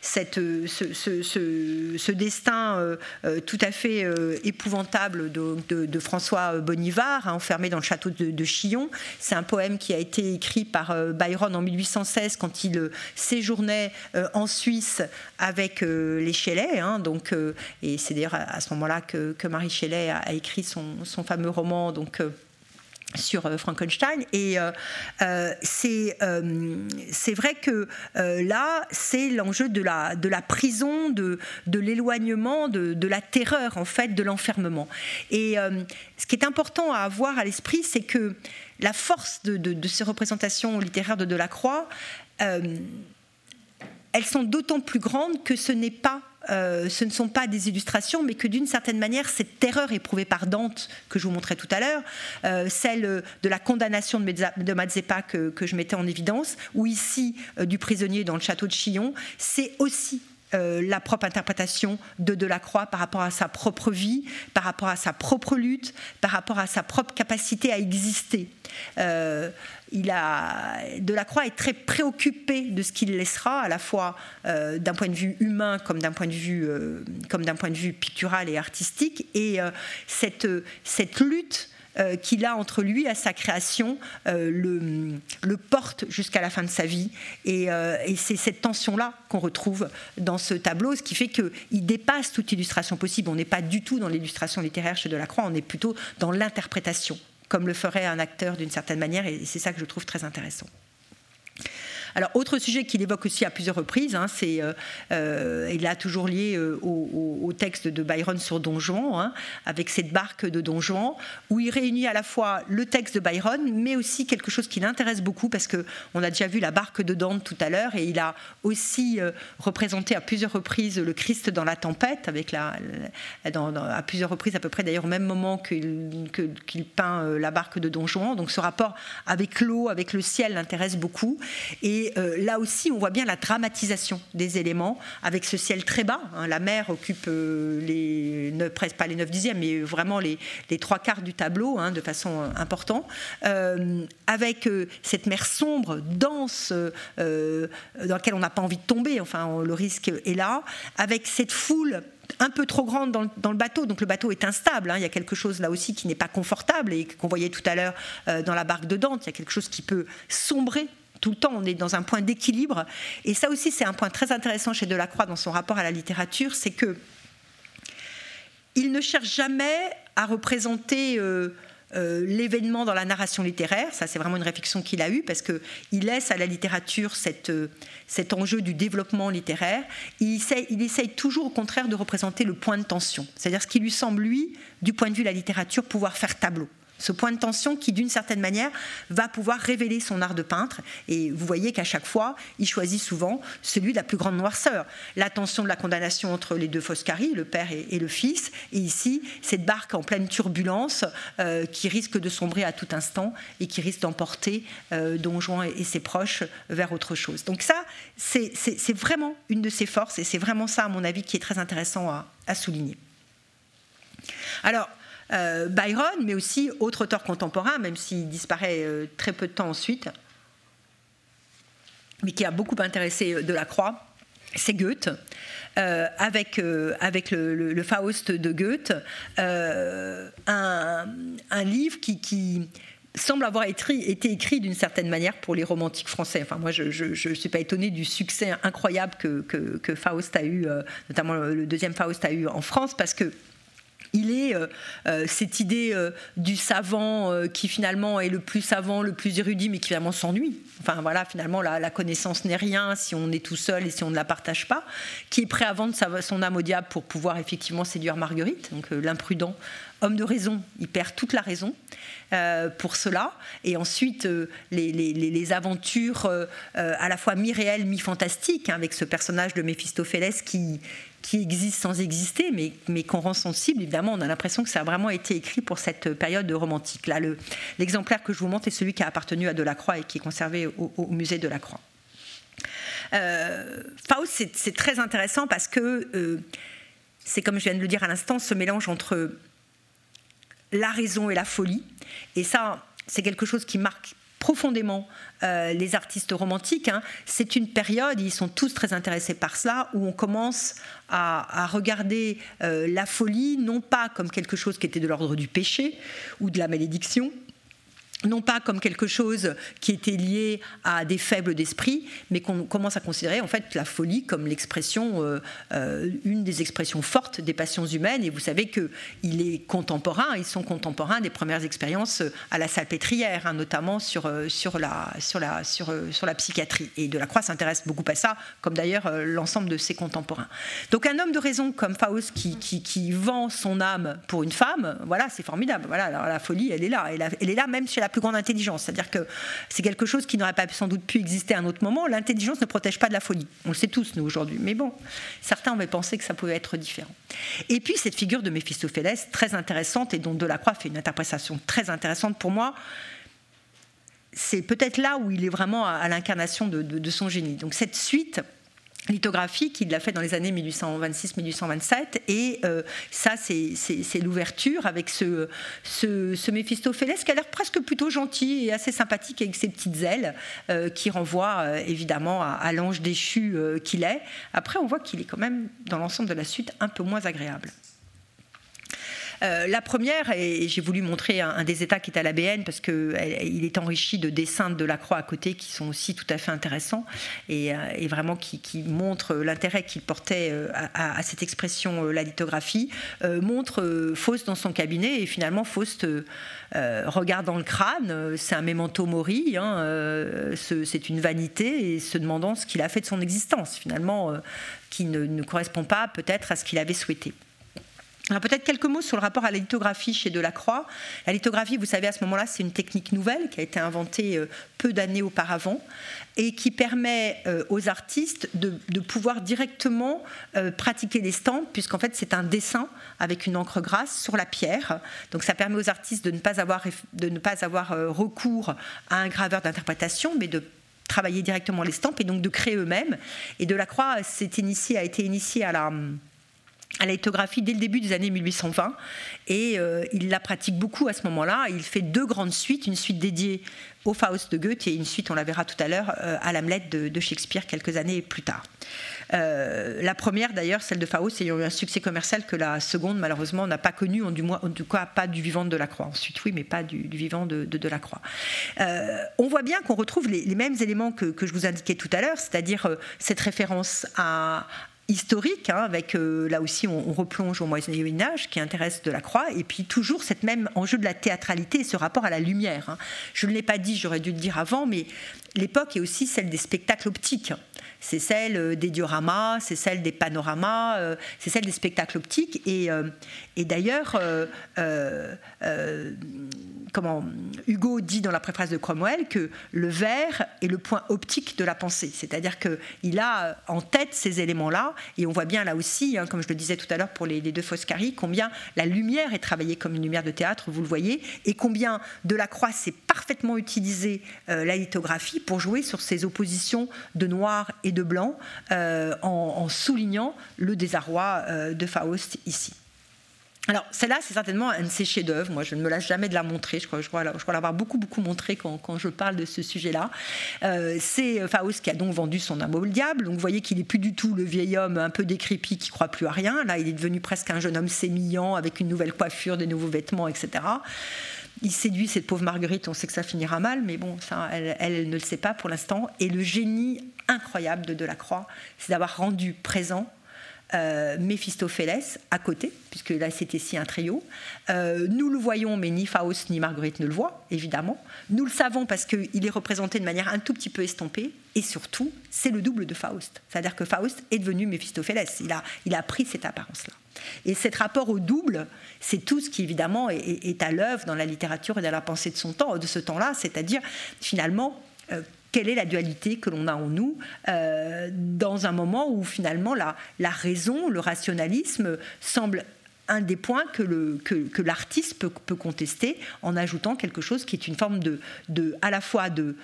cette, ce, destin euh, tout à fait épouvantable de, François Bonivard, hein, enfermé dans le château de, Chillon. C'est un poème qui a été écrit par Byron en 1816 quand il séjournait en Suisse avec les Chélet, Hein, donc, euh, et c'est d'ailleurs à, ce moment-là que, Marie Shelley a, écrit son, fameux roman. Donc, euh, sur euh, Frankenstein. Et c'est c'est vrai que là c'est l'enjeu de la de la prison de de l'éloignement de, de, la terreur en fait de l'enfermement. Et ce qui est important à avoir à l'esprit c'est que la force de, de, ces représentations littéraires de Delacroix elles sont d'autant plus grandes que ce n'est pas euh, ce ne sont pas des illustrations, mais que d'une certaine manière, cette terreur éprouvée par Dante, que je vous montrais tout à l'heure, euh, celle de la condamnation de Mazeppa que, je mettais en évidence, ou ici euh, du prisonnier dans le château de Chillon, c'est aussi la propre interprétation de Delacroix par rapport à sa propre vie, par rapport à sa propre lutte, par rapport à sa propre capacité à exister il a, Delacroix est très préoccupé de ce qu'il laissera, à la fois euh, d'un point de vue humain comme d'un point de vue, euh, point de vue pictural et artistique. Et euh, cette, cette lutte qu'il a entre lui et sa création le, le, porte jusqu'à la fin de sa vie. Et, et c'est cette tension-là qu'on retrouve dans ce tableau, ce qui fait qu'il dépasse toute illustration possible. On n'est pas du tout dans l'illustration littéraire chez Delacroix, on est plutôt dans l'interprétation comme le ferait un acteur d'une certaine manière, et c'est ça que je trouve très intéressant. Alors, autre sujet qu'il évoque aussi à plusieurs reprises, hein, c'est, euh, euh, il a toujours lié euh, au, texte de Byron sur Don Juan, hein, avec cette barque de Don Juan, où il réunit à la fois le texte de Byron, mais aussi quelque chose qui l'intéresse beaucoup, parce qu'on a déjà vu la barque de Dante tout à l'heure, et il a aussi représenté à plusieurs reprises le Christ dans la tempête, avec la, à plusieurs reprises, à peu près d'ailleurs au même moment qu'il, peint la barque de Don Juan. Donc ce rapport avec l'eau, avec le ciel l'intéresse beaucoup. Et Et là aussi, on voit bien la dramatisation des éléments avec ce ciel très bas. Hein. la mer occupe les presque pas les 9 dixièmes, mais vraiment les, trois quarts du tableau hein, de façon importante. avec cette mer sombre, dense, dans laquelle on n'a pas envie de tomber. Enfin, le risque est là. Avec cette foule un peu trop grande dans le, bateau, donc le bateau est instable. Hein. Il y a quelque chose là aussi qui n'est pas confortable et qu'on voyait tout à l'heure euh, dans la barque de Dante. Il y a quelque chose qui peut sombrer tout le temps. On est dans un point d'équilibre. Et ça aussi, c'est un point très intéressant chez Delacroix dans son rapport à la littérature, c'est que il ne cherche jamais à représenter euh, euh, l'événement dans la narration littéraire. Ça, c'est vraiment une réflexion qu'il a eue parce qu'il laisse à la littérature euh, cet enjeu du développement littéraire. Il il essaye toujours, au contraire, de représenter le point de tension, c'est-à-dire ce qui lui semble, lui, du point de vue de la littérature, pouvoir faire tableau ce point de tension qui, d'une certaine manière, va pouvoir révéler son art de peintre. Et vous voyez qu'à chaque fois, il choisit souvent celui de la plus grande noirceur. La tension de la condamnation entre les deux Foscari, le père et, le fils, et ici, cette barque en pleine turbulence euh, qui risque de sombrer à tout instant et qui risque d'emporter euh, Don Juan et, ses proches vers autre chose. Donc ça, c'est vraiment une de ses forces et c'est vraiment ça, à mon avis, qui est très intéressant à, à souligner. Alors, euh, Byron, mais aussi autre auteur contemporain, même s'il disparaît euh, très peu de temps ensuite, mais qui a beaucoup intéressé euh, Delacroix, c'est Goethe. avec, avec le, Faust de Goethe, un, livre qui, semble avoir été, écrit d'une certaine manière pour les romantiques français. Enfin, moi, je ne suis pas étonnée du succès incroyable que, que Faust a eu, notamment le deuxième Faust a eu en France, parce que il est euh, euh, cette idée euh, du savant qui finalement est le plus savant, le plus érudit, mais qui finalement s'ennuie. Enfin voilà, finalement la, connaissance n'est rien si on est tout seul et si on ne la partage pas, qui est prêt à vendre son âme au diable pour pouvoir effectivement séduire Marguerite. Donc l'imprudent homme de raison, il perd toute la raison pour cela. Et ensuite, les, aventures à la fois mi-réelles, mi-fantastiques, hein, avec ce personnage de Méphistophélès qui, qui existe sans exister, mais, mais qu'on rend sensible, évidemment, on a l'impression que ça a vraiment été écrit pour cette période romantique. Là, l'exemplaire que je vous montre est celui qui a appartenu à Delacroix et qui est conservé au, musée Delacroix. Euh, Faust, c'est très intéressant parce que euh, c'est, comme je viens de le dire à l'instant, ce mélange entre la raison et la folie. Et ça, c'est quelque chose qui marque profondément euh, les artistes romantiques. Hein. C'est une période, ils sont tous très intéressés par cela, où on commence à, regarder euh, la folie non pas comme quelque chose qui était de l'ordre du péché ou de la malédiction, non pas comme quelque chose qui était lié à des faibles d'esprit, mais qu'on commence à considérer en fait la folie comme l'expression, euh, euh, une des expressions fortes des passions humaines. Et vous savez que il est contemporain, ils sont contemporains des premières expériences à la salpêtrière, hein, notamment sur euh, sur la sur la sur sur la psychiatrie. Et Delacroix s'intéresse beaucoup à ça, comme d'ailleurs l'ensemble de ses contemporains. Donc un homme de raison comme Faust qui, qui, qui vend son âme pour une femme, voilà, c'est formidable. Voilà, alors la folie, elle est là, elle, elle est là même chez la plus grande intelligence. C'est-à-dire que c'est quelque chose qui n'aurait pas sans doute pu exister à un autre moment. L'intelligence ne protège pas de la folie. On le sait tous, nous, aujourd'hui. Mais bon, certains avaient pensé que ça pouvait être différent. Et puis, cette figure de Méphistophélès, très intéressante, et dont Delacroix fait une interprétation très intéressante pour moi, c'est peut-être là où il est vraiment à, l'incarnation de, son génie. Donc, cette suite lithographique, il l'a fait dans les années 1826-1827, et euh, ça, c'est l'ouverture avec ce, ce, Méphistophélès qui a l'air presque plutôt gentil et assez sympathique avec ses petites ailes, euh, qui renvoient euh, évidemment à, l'ange déchu qu'il est. Après, on voit qu'il est quand même, dans l'ensemble de la suite, un peu moins agréable. Euh, la première, et j'ai voulu montrer un, des états qui est à la BN parce qu'il est enrichi de dessins de la croix à côté qui sont aussi tout à fait intéressants et, euh, vraiment qui, montrent l'intérêt qu'il portait euh, à, cette expression, la lithographie, montre Faust dans son cabinet et finalement Faust regarde dans le crâne, c'est un memento mori, hein, c'est une vanité et se demandant ce qu'il a fait de son existence finalement qui ne correspond pas peut-être à ce qu'il avait souhaité. Peut-être quelques mots sur le rapport à la lithographie chez Delacroix. La lithographie, vous savez, à ce moment-là, c'est une technique nouvelle qui a été inventée euh, peu d'années auparavant et qui permet euh, aux artistes de, pouvoir directement euh, pratiquer les stamps, puisqu'en fait c'est un dessin avec une encre grasse sur la pierre. Donc ça permet aux artistes de ne pas avoir, de ne pas avoir recours à un graveur d'interprétation, mais de travailler directement l'estampe et donc de créer eux-mêmes. Et Delacroix initié, a été initié à la à la lithographie dès le début des années 1820 et euh, il la pratique beaucoup à ce moment-là. Il fait deux grandes suites, une suite dédiée au Faust de Goethe et une suite, on la verra tout à l'heure, euh, à l'Hamlet de, Shakespeare quelques années plus tard. Euh, la première d'ailleurs, celle de Faust, ayant eu un succès commercial que la seconde malheureusement n'a pas connu, en, du moins, en tout cas pas du vivant de Delacroix. Ensuite oui, mais pas du, vivant de, de Delacroix. on voit bien qu'on retrouve les, mêmes éléments que, que, je vous indiquais tout à l'heure, c'est-à-dire cette référence à, historique, hein, avec euh, là aussi on, replonge au Moyen Âge qui intéresse Delacroix, et puis toujours cette même enjeu de la théâtralité et ce rapport à la lumière. Hein. Je ne l'ai pas dit, j'aurais dû le dire avant, mais l'époque est aussi celle des spectacles optiques. C'est celle euh, des dioramas, c'est celle des panoramas, euh, c'est celle des spectacles optiques. Et, et d'ailleurs, comment Hugo dit dans la préface de Cromwell que le verre est le point optique de la pensée, c'est-à-dire qu'il a en tête ces éléments-là, et on voit bien là aussi, hein, comme je le disais tout à l'heure pour les, deux Foscari, combien la lumière est travaillée comme une lumière de théâtre, vous le voyez, et combien Delacroix sait parfaitement utiliser euh, la lithographie pour jouer sur ces oppositions de noir et de blanc, euh, en, soulignant le désarroi euh, de Faust ici. Alors, celle-là, c'est certainement un de ses chefs-d'œuvre. Moi, je ne me lâche jamais de la montrer. Je crois, l'avoir beaucoup, beaucoup montré quand, je parle de ce sujet-là. Euh, c'est Faust qui a donc vendu son âme au diable. Donc, vous voyez qu'il n'est plus du tout le vieil homme un peu décrépit qui croit plus à rien. Là, il est devenu presque un jeune homme sémillant avec une nouvelle coiffure, des nouveaux vêtements, etc. Il séduit cette pauvre Marguerite. On sait que ça finira mal, mais bon, ça, elle, elle ne le sait pas pour l'instant. Et le génie incroyable de Delacroix, c'est d'avoir rendu présent euh, Méphistophélès à côté, puisque là c'était si un trio. Euh, nous le voyons, mais ni Faust ni Marguerite ne le voient, évidemment. Nous le savons parce qu'il est représenté de manière un tout petit peu estompée, et surtout, c'est le double de Faust. C'est-à-dire que Faust est devenu Méphistophélès, il a, il a pris cette apparence-là. Et cet rapport au double, c'est tout ce qui évidemment est, est à l'œuvre dans la littérature et dans la pensée de son temps, de ce temps-là, c'est-à-dire finalement euh, quelle est la dualité que l'on a en nous euh, dans un moment où finalement la, raison, le rationalisme semble un des points que, l'artiste peut, contester en ajoutant quelque chose qui est une forme de, à la fois de,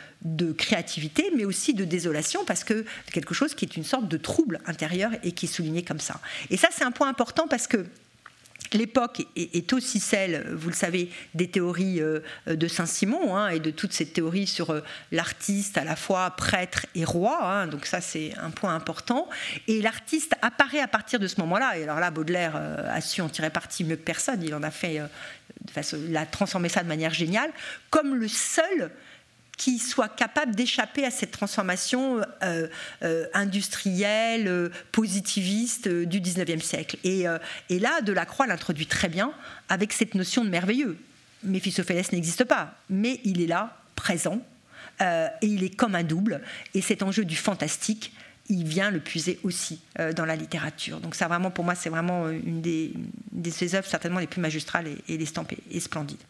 créativité, mais aussi de désolation, parce que quelque chose qui est une sorte de trouble intérieur et qui est souligné comme ça. Et ça, c'est un point important parce que L'époque est, aussi celle, vous le savez, des théories euh, de Saint-Simon hein, et de toute cette théorie sur euh, l'artiste à la fois prêtre et roi. Hein. donc ça, c'est un point important. Et l'artiste apparaît à partir de ce moment-là. Et alors là, Baudelaire euh, a su en tirer parti mieux que personne. Il en a fait, il a transformé ça de manière géniale, comme le seul qui soit capable d'échapper à cette transformation euh, euh, industrielle, euh, positiviste du 19e siècle. Et, et là, Delacroix l'introduit très bien avec cette notion de merveilleux. Méphistophélès n'existe pas, mais il est là, présent, et il est comme un double. Et cet enjeu du fantastique, il vient le puiser aussi dans la littérature. Donc ça, vraiment, pour moi, c'est vraiment une des, de ses œuvres certainement les plus magistrales et, et, et splendides.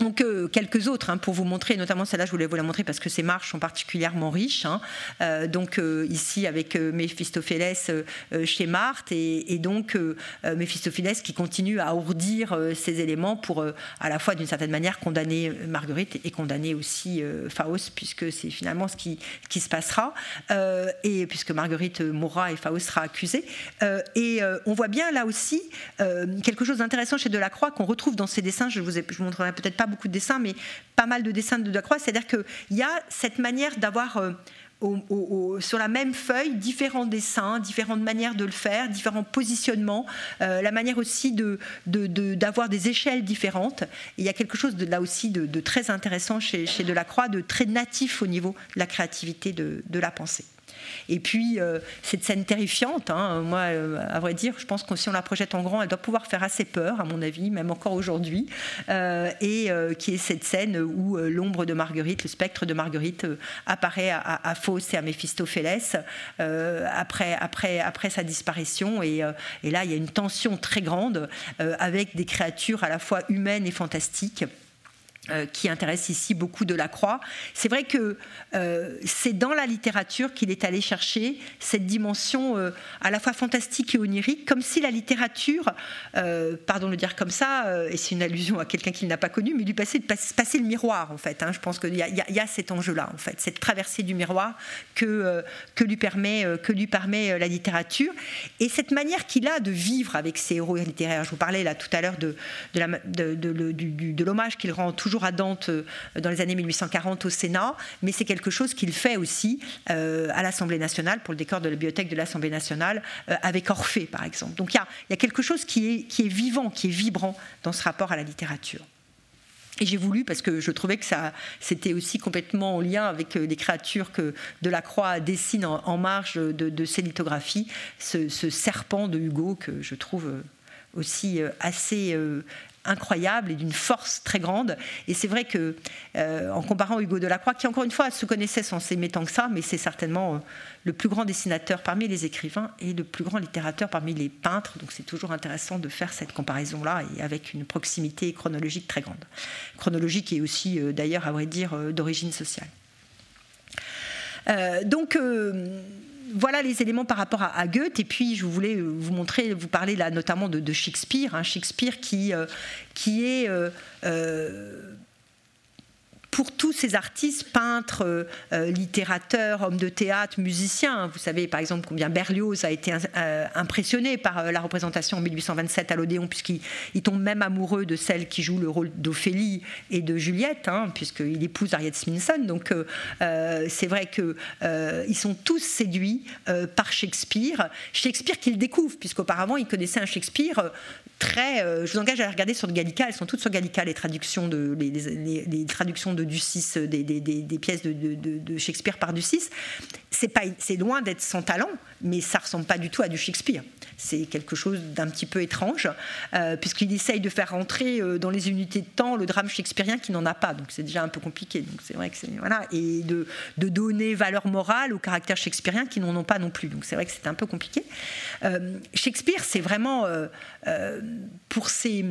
Donc euh, quelques autres hein, pour vous montrer, notamment celle-là, je voulais vous la montrer parce que ces marches sont particulièrement riches. Hein. Euh, donc euh, ici avec Méphistophélès chez Marthe et, donc Méphistophélès qui continue à ourdir ces éléments pour à la fois d'une certaine manière condamner Marguerite et condamner aussi Faust puisque c'est finalement ce qui, qui se passera et puisque Marguerite mourra et Faust sera accusé. et on voit bien là aussi quelque chose d'intéressant chez Delacroix qu'on retrouve dans ses dessins. Je vous, je vous montrerai peut-être pas beaucoup de dessins, mais pas mal de dessins de Delacroix. C'est-à-dire qu'il y a cette manière d'avoir euh, sur la même feuille différents dessins, différentes manières de le faire, différents positionnements, euh, la manière aussi de, d'avoir des échelles différentes. il y a quelque chose de, là aussi de, très intéressant chez, chez Delacroix, de très natif au niveau de la créativité de la pensée. Et puis, euh, cette scène terrifiante, hein, moi, euh, à vrai dire, je pense que si on la projette en grand, elle doit pouvoir faire assez peur, à mon avis, même encore aujourd'hui, euh, et qui est cette scène où l'ombre de Marguerite, le spectre de Marguerite, apparaît à, Faust et à Méphistophélès après, après, après sa disparition. Et, là, il y a une tension très grande avec des créatures à la fois humaines et fantastiques qui intéresse ici beaucoup de la Croix. C'est vrai que euh, c'est dans la littérature qu'il est allé chercher cette dimension euh, à la fois fantastique et onirique, comme si la littérature, pardon de le dire comme ça, et c'est une allusion à quelqu'un qu'il n'a pas connu, mais lui passait, passer le miroir en fait. Hein. Je pense qu'il y, a cet enjeu-là en fait, cette traversée du miroir que, lui, permet, la littérature et cette manière qu'il a de vivre avec ses héros littéraires. Je vous parlais là tout à l'heure de l'hommage qu'il rend toujours à Dante euh, dans les années 1840 au Sénat, mais c'est quelque chose qu'il fait aussi euh, à l'Assemblée nationale, pour le décor de la bibliothèque de l'Assemblée nationale, euh, avec Orphée, par exemple. Donc il y, a, quelque chose qui est, vivant, qui est vibrant dans ce rapport à la littérature. Et j'ai voulu, parce que je trouvais que c'était aussi complètement en lien avec les créatures que Delacroix dessine en, marge de, ses lithographies, ce, serpent de Hugo que je trouve aussi assez incroyable et d'une force très grande. Et c'est vrai que, euh, en comparant Hugo Delacroix, qui encore une fois se connaissait sans s'aimer tant que ça, mais c'est certainement euh, le plus grand dessinateur parmi les écrivains et le plus grand littérateur parmi les peintres. Donc c'est toujours intéressant de faire cette comparaison-là et avec une proximité chronologique très grande. Chronologique et aussi, euh, d'ailleurs, à vrai dire, d'origine sociale. donc voilà les éléments par rapport à, Goethe. Et puis, je voulais vous montrer, vous parler là notamment de, Shakespeare. Hein. Shakespeare qui, euh, est euh, euh, pour tous ces artistes, peintres, euh, euh, littérateurs, hommes de théâtre, musiciens, vous savez par exemple combien Berlioz a été euh, impressionné par la représentation en 1827 à l'Odéon, puisqu'il tombe même amoureux de celle qui joue le rôle d'Ophélie et de Juliette, hein, puisqu'il épouse Harriet Smithson. Donc c'est vrai qu'ils sont tous séduits par Shakespeare. Shakespeare qu'il découvre, puisqu'auparavant il connaissait un Shakespeare très. je vous engage à regarder sur Gallica, elles sont toutes sur Gallica, les traductions de, les traductions de du 6, des, des, pièces de, Shakespeare par du 6, c'est loin d'être sans talent, mais ça ressemble pas du tout à du Shakespeare. C'est quelque chose d'un petit peu étrange, euh, puisqu'il essaye de faire rentrer euh, dans les unités de temps le drame shakespearien qui n'en a pas, donc c'est déjà un peu compliqué. Donc c'est vrai que c'est voilà, et de, donner valeur morale au caractère shakespearien qui n'en ont pas non plus. Donc c'est vrai que c'est un peu compliqué. Euh, Shakespeare, c'est vraiment pour ses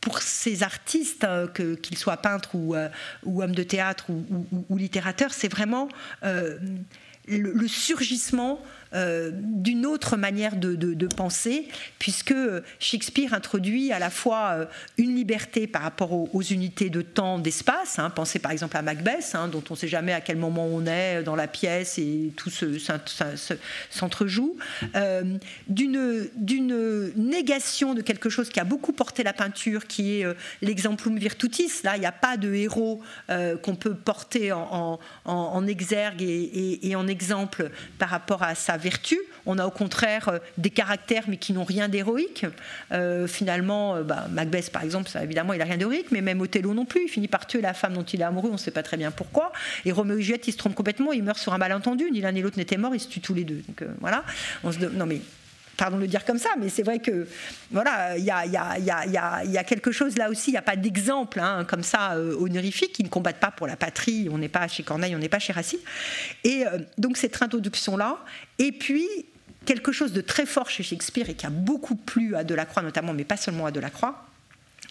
pour ces artistes, hein, qu'ils soient peintres ou, euh, ou, hommes de théâtre ou, ou, littérateurs, c'est vraiment euh, le, surgissement euh, d'une autre manière de, penser, puisque Shakespeare introduit à la fois euh, une liberté par rapport aux, unités de temps, d'espace. Hein, pensez par exemple à Macbeth, hein, dont on ne sait jamais à quel moment on est dans la pièce et tout s'entrejoue, euh, d'une négation de quelque chose qui a beaucoup porté la peinture, qui est l'exemplum virtutis. Là, il n'y a pas de héros qu'on peut porter en, exergue et, et en exemple par rapport à sa vertu. On a au contraire euh, des caractères, mais qui n'ont rien d'héroïque. Euh, finalement, euh, bah, Macbeth, par exemple, ça, évidemment, il n'a rien d'héroïque, mais même Othello non plus. Il finit par tuer la femme dont il est amoureux, on ne sait pas très bien pourquoi. Et Roméo et Juliette, ils se trompent complètement, ils meurent sur un malentendu. Ni l'un ni l'autre n'était mort, ils se tuent tous les deux. Donc voilà. On se... Non mais pardon de le dire comme ça, mais c'est vrai que voilà, il y a, quelque chose là aussi, il n'y a pas d'exemple hein, comme ça euh, honorifique, qui ne combattent pas pour la patrie, on n'est pas chez Corneille, on n'est pas chez Racine. Et euh, donc cette introduction-là, et puis quelque chose de très fort chez Shakespeare et qui a beaucoup plu à Delacroix notamment, mais pas seulement à Delacroix,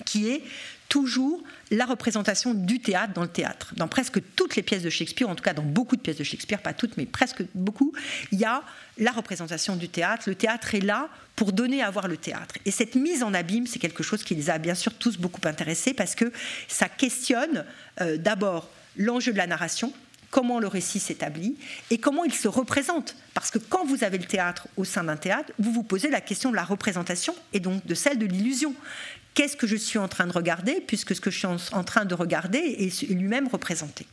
qui est toujours la représentation du théâtre dans le théâtre. Dans presque toutes les pièces de Shakespeare, en tout cas dans beaucoup de pièces de Shakespeare, pas toutes, mais presque beaucoup, il y a la représentation du théâtre. Le théâtre est là pour donner à voir le théâtre. Et cette mise en abîme, c'est quelque chose qui les a bien sûr tous beaucoup intéressés parce que ça questionne euh, d'abord l'enjeu de la narration, comment le récit s'établit et comment il se représente. Parce que quand vous avez le théâtre au sein d'un théâtre, vous vous posez la question de la représentation et donc de celle de l'illusion qu'est-ce que je suis en train de regarder, puisque ce que je suis en train de regarder est lui-même représenté.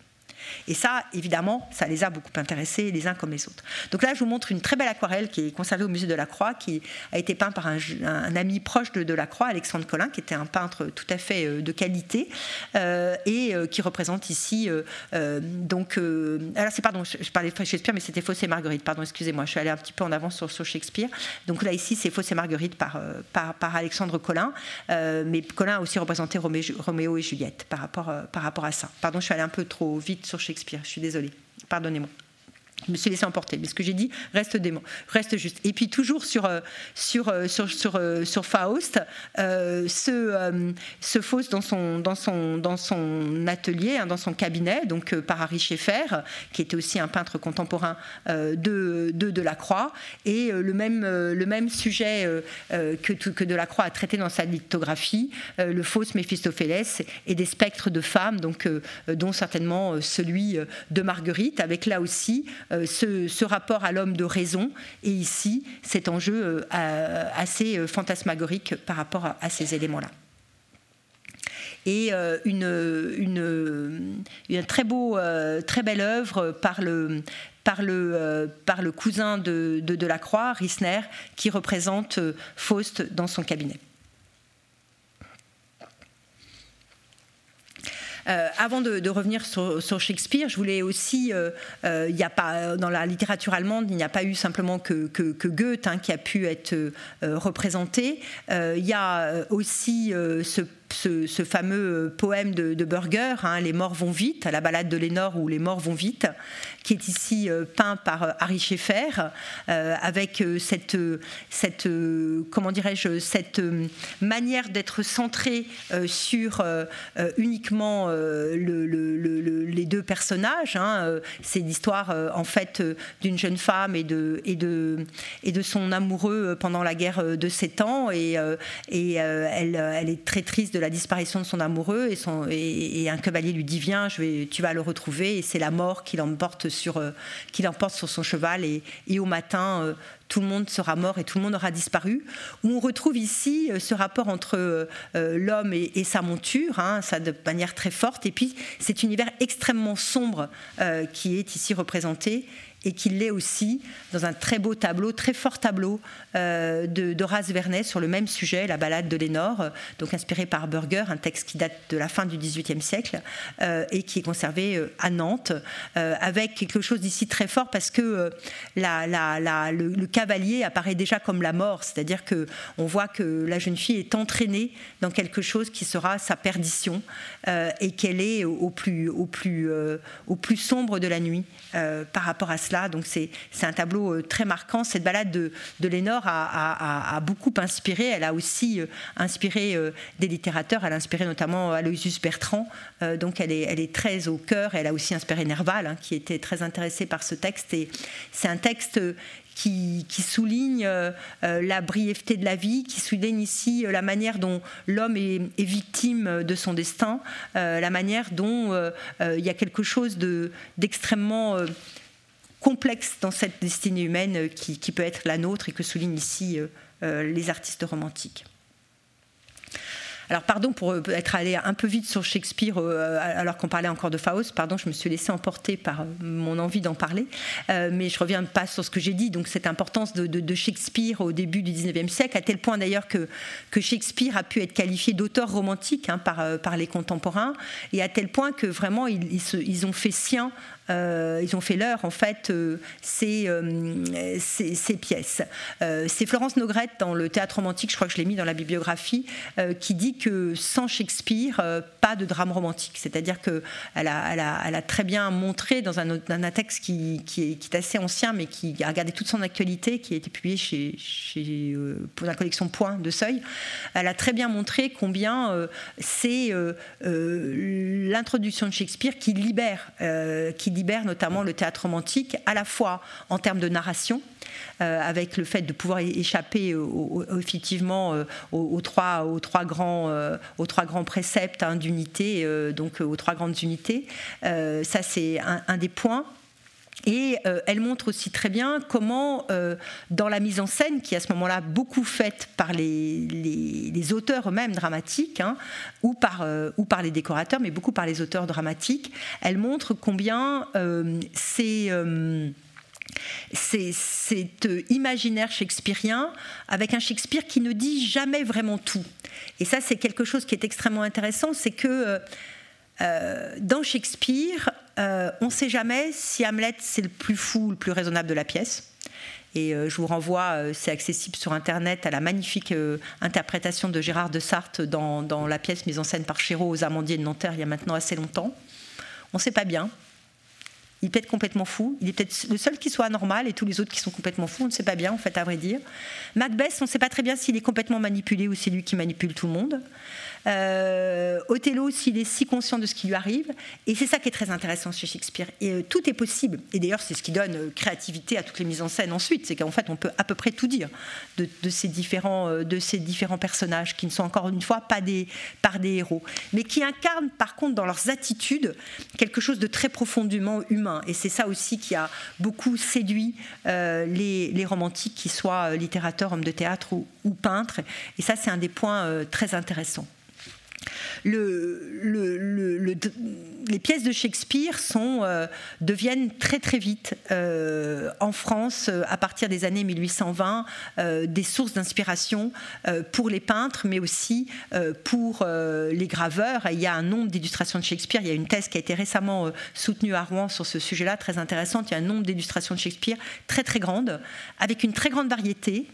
Et ça, évidemment, ça les a beaucoup intéressés, les uns comme les autres. Donc là, je vous montre une très belle aquarelle qui est conservée au musée de la Croix, qui a été peint par un, ami proche de, la Croix, Alexandre Collin, qui était un peintre tout à fait euh, de qualité, euh, et euh, qui représente ici, donc, alors c'est pardon, je, parlais de Shakespeare, mais c'était et Marguerite, pardon, excusez-moi, je suis allée un petit peu en avance sur, Shakespeare. Donc là, ici, c'est et Marguerite par, par, Alexandre Collin, mais Collin a aussi représenté Roméo et Juliette par rapport, par rapport à ça. Pardon, je suis allée un peu trop vite sur Shakespeare. Je suis désolée. Pardonnez-moi. Je me suis laissé emporter, mais ce que j'ai dit reste dément, reste juste. Et puis toujours sur euh, sur euh, sur sur, euh, sur Faust, euh, ce, ce Faust dans son dans son dans son atelier, hein, dans son cabinet, donc par Harry Schaeffer, qui était aussi un peintre contemporain de, de Delacroix, et le même le même sujet que que Delacroix a traité dans sa lithographie, le Faust Méphistophélès et des spectres de femmes, donc dont certainement celui de Marguerite, avec là aussi euh, ce, rapport à l'homme de raison. Et ici, cet enjeu euh, assez euh, fantasmagorique par rapport à, ces éléments-là et une, très, belle œuvre par le cousin de, de Delacroix, Rissner, qui représente Faust dans son cabinet. Euh, avant de, revenir sur, Shakespeare, je voulais aussi, euh, euh, il a pas dans la littérature allemande, il n'y a pas eu simplement que, Goethe hein, qui a pu être représenté. il y a aussi ce ce, fameux poème de, de Burger, hein, Les morts vont vite, la balade de Lénore où les morts vont vite, qui est ici euh, peint par euh, Harry Schaeffer, euh, avec cette, cette comment dirais-je, cette manière d'être centré sur uniquement le, les deux personnages. Hein. C'est l'histoire en fait d'une jeune femme et de, et, de, et de son amoureux pendant la guerre de Sept ans, et, et elle, elle est très triste de la disparition de son amoureux, et, son, et, un cavalier lui dit viens, je vais, tu vas le retrouver, et c'est la mort qui l'emporte sur, euh, qui l'emporte sur son cheval et, et au matin, euh, tout le monde sera mort et tout le monde aura disparu. Où on retrouve ici euh, ce rapport entre l'homme et, sa monture, hein, ça de manière très forte. Et puis cet univers extrêmement sombre qui est ici représenté et qu'il l'est aussi dans un très beau tableau, très fort tableau euh, d'Horace Vernet sur le même sujet, la balade de Lénore, donc inspiré par Burger, un texte qui date de la fin du XVIIIe siècle euh, et qui est conservé euh, à Nantes, avec quelque chose d'ici très fort parce que la, le, cavalier apparaît déjà comme la mort, c'est-à-dire que on voit que la jeune fille est entraînée dans quelque chose qui sera sa perdition et qu'elle est au plus sombre de la nuit par rapport à cela donc c'est un tableau euh, très marquant. Cette balade de, de Lénore a, beaucoup inspiré. Elle a aussi euh, inspiré euh, des littérateurs. Elle a inspiré notamment Aloysius Bertrand. donc elle est, elle est très au cœur. Elle a aussi inspiré Nerval, hein, qui était très intéressé par ce texte. Et c'est un texte qui, souligne la brièveté de la vie, qui souligne ici la manière dont l'homme est, victime de son destin, la manière dont il y a quelque chose d'extrêmement complexe dans cette destinée humaine qui, peut être la nôtre et que soulignent ici euh, euh, les artistes romantiques. Alors pardon pour euh, être allé un peu vite sur Shakespeare alors qu'on parlait encore de Faust, pardon, je me suis laissé emporter par mon envie d'en parler, mais je reviens pas sur ce que j'ai dit, donc cette importance de, Shakespeare au début du 19e siècle, à tel point d'ailleurs que, Shakespeare a pu être qualifié d'auteur romantique hein, par, les contemporains, et à tel point que vraiment ils ont fait sien euh, ils ont fait leur, en fait, euh, ces, euh, ces, pièces. c'est Florence Nogrette, dans le théâtre romantique, je crois que je l'ai mis dans la bibliographie, qui dit que sans Shakespeare, pas de drame romantique. C'est-à-dire qu'elle a, elle a, très bien montré dans un, texte qui, qui, est, qui, est, assez ancien, mais qui a regardé toute son actualité, qui a été publié chez, chez, pour la collection Point de Seuil, elle a très bien montré combien c'est l'introduction de Shakespeare qui libère, qui libère notamment le théâtre romantique, à la fois en termes de narration, euh, avec le fait de pouvoir échapper effectivement euh, aux, trois, grands, euh, aux trois grands préceptes hein, d'unité, donc aux trois grandes unités. ça, c'est un, des points. Et elle montre aussi très bien comment, dans la mise en scène, qui est à ce moment-là beaucoup faite par les, auteurs eux-mêmes dramatiques, hein, ou, par, ou par les décorateurs, mais beaucoup par les auteurs dramatiques, elle montre combien c'est cet imaginaire shakespearien avec un Shakespeare qui ne dit jamais vraiment tout. Et ça, c'est quelque chose qui est extrêmement intéressant, c'est que euh, euh, dans Shakespeare, euh, on ne sait jamais si Hamlet c'est le plus fou, le plus raisonnable de la pièce. Et je vous renvoie, c'est accessible sur Internet, à la magnifique interprétation de Gérard de Sarthe dans, dans, la pièce mise en scène par Chéreau aux Amandiers de Nanterre il y a maintenant assez longtemps. On ne sait pas bien Il est peut-être complètement fou. Il est peut-être le seul qui soit anormal et tous les autres qui sont complètement fous. On ne sait pas bien, en fait, à vrai dire. Macbeth, on ne sait pas très bien s'il est complètement manipulé ou c'est lui qui manipule tout le monde. Euh, Othello, s'il est si conscient de ce qui lui arrive. Et c'est ça qui est très intéressant chez Shakespeare. Et euh, tout est possible. Et d'ailleurs, c'est ce qui donne euh, créativité à toutes les mises en scène ensuite. C'est qu'en fait, on peut à peu près tout dire de, ces différents, de ces différents personnages qui ne sont encore une fois pas des, par des héros, mais qui incarnent par contre dans leurs attitudes quelque chose de très profondément humain. Et c'est ça aussi qui a beaucoup séduit les, les, romantiques, qu'ils soient littérateurs, hommes de théâtre ou, ou peintres. Et ça, c'est un des points très intéressants le, les pièces de Shakespeare sont, euh, deviennent très très vite euh, en France, euh, à partir des années 1820, des sources d'inspiration pour les peintres, mais aussi pour les graveurs. il y a un nombre d'illustrations de Shakespeare. Il y a une thèse qui a été récemment soutenue à Rouen sur ce sujet-là, très intéressante. Il y a un nombre d'illustrations de Shakespeare très très grande, avec une très grande variété,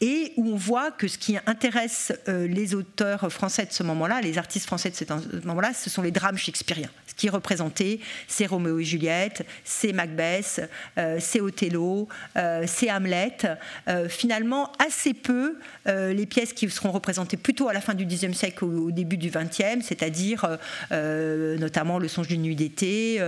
et où on voit que ce qui intéresse les auteurs français de ce moment-là, les artistes français de ce moment-là, ce sont les drames shakespeariens. Ce qui est représenté, c'est Roméo et Juliette, c'est Macbeth, euh, c'est Othello, euh, c'est Hamlet. Euh, finalement, assez peu les pièces qui seront représentées plutôt à la fin du Xe siècle ou au début du XXe, c'est-à-dire notamment Le songe d'une nuit d'été,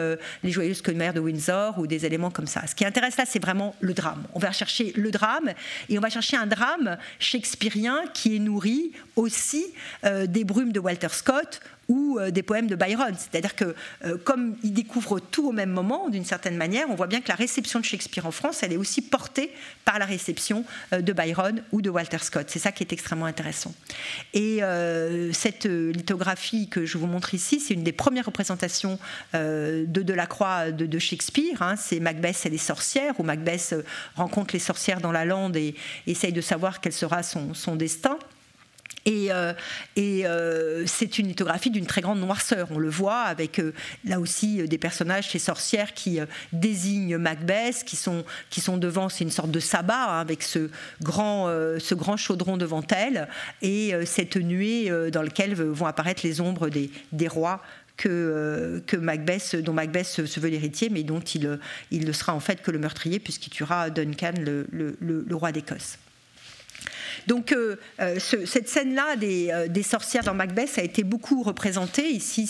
Les joyeuses commères de Windsor ou des éléments comme ça. Ce qui intéresse là, c'est vraiment le drame. On va chercher le drame et on va chercher un drame shakespearien qui est nourri aussi des brumes de Walter Scott ou euh, des poèmes de Byron. C'est-à-dire que euh, comme ils découvrent tout au même moment, d'une certaine manière, on voit bien que la réception de Shakespeare en France, elle est aussi portée par la réception euh, de Byron ou de Walter Scott. C'est ça qui est extrêmement intéressant. Et cette lithographie que je vous montre ici, c'est une des premières représentations de Delacroix de, de Shakespeare. Hein. C'est Macbeth et les sorcières, où Macbeth rencontre les sorcières dans la lande et essaye de savoir quel sera son destin. Et, euh, euh, c'est une lithographie d'une très grande noirceur. On le voit avec euh, là aussi des personnages, ces sorcières qui désignent Macbeth, qui sont, qui sont devant, c'est une sorte de sabbat hein, avec ce grand, ce grand chaudron devant elles et cette nuée dans laquelle vont apparaître les ombres des, des rois que, que Macbeth, dont Macbeth se, veut l'héritier, mais dont il, il ne sera en fait que le meurtrier puisqu'il tuera Duncan, le, le roi d'Écosse. Donc euh, euh, cette scène-là euh, des, sorcières dans Macbeth a été beaucoup représentée. Ici,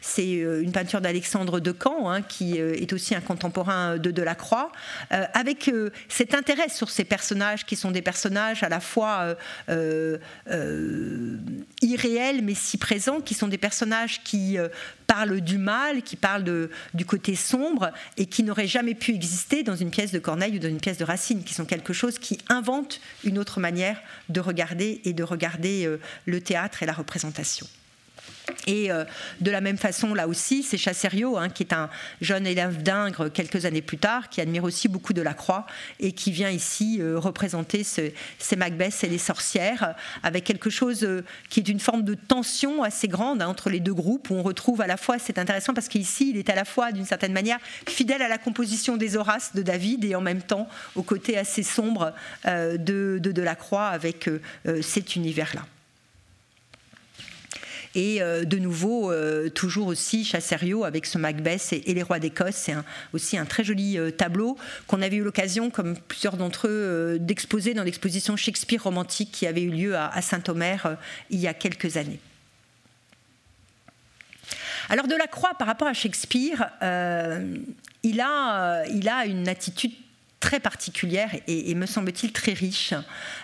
c'est une peinture d'Alexandre de Camp, hein, qui est aussi un contemporain de Delacroix, avec cet intérêt sur ces personnages qui sont des personnages à la fois irréels mais si présents, qui sont des personnages qui parlent du mal, qui parlent du côté sombre et qui n'auraient jamais pu exister dans une pièce de Corneille ou dans une pièce de Racine, qui sont quelque chose qui invente une autre manière de regarder et de regarder euh, le théâtre et la représentation. Et euh, de la même façon, là aussi, c'est Chasserio, hein, qui est un jeune élève d'Ingres quelques années plus tard, qui admire aussi beaucoup de la croix et qui vient ici euh, représenter ces Macbeth et les sorcières, avec quelque chose qui est une forme de tension assez grande hein, entre les deux groupes, où on retrouve à la fois, c'est intéressant parce qu'ici, il est à la fois, d'une certaine manière, fidèle à la composition des Horaces de David et en même temps au côté assez sombre de, de, de la croix avec cet univers-là. Et euh, de nouveau, euh, toujours aussi Chasserio avec ce Macbeth et, les rois d'Écosse. C'est aussi un très joli euh, tableau qu'on avait eu l'occasion, comme plusieurs d'entre eux, d'exposer dans l'exposition Shakespeare romantique qui avait eu lieu à, Saint-Omer il y a quelques années. Alors Delacroix, par rapport à Shakespeare, il, a, il a une attitude très particulière et, me semble-t-il très riche,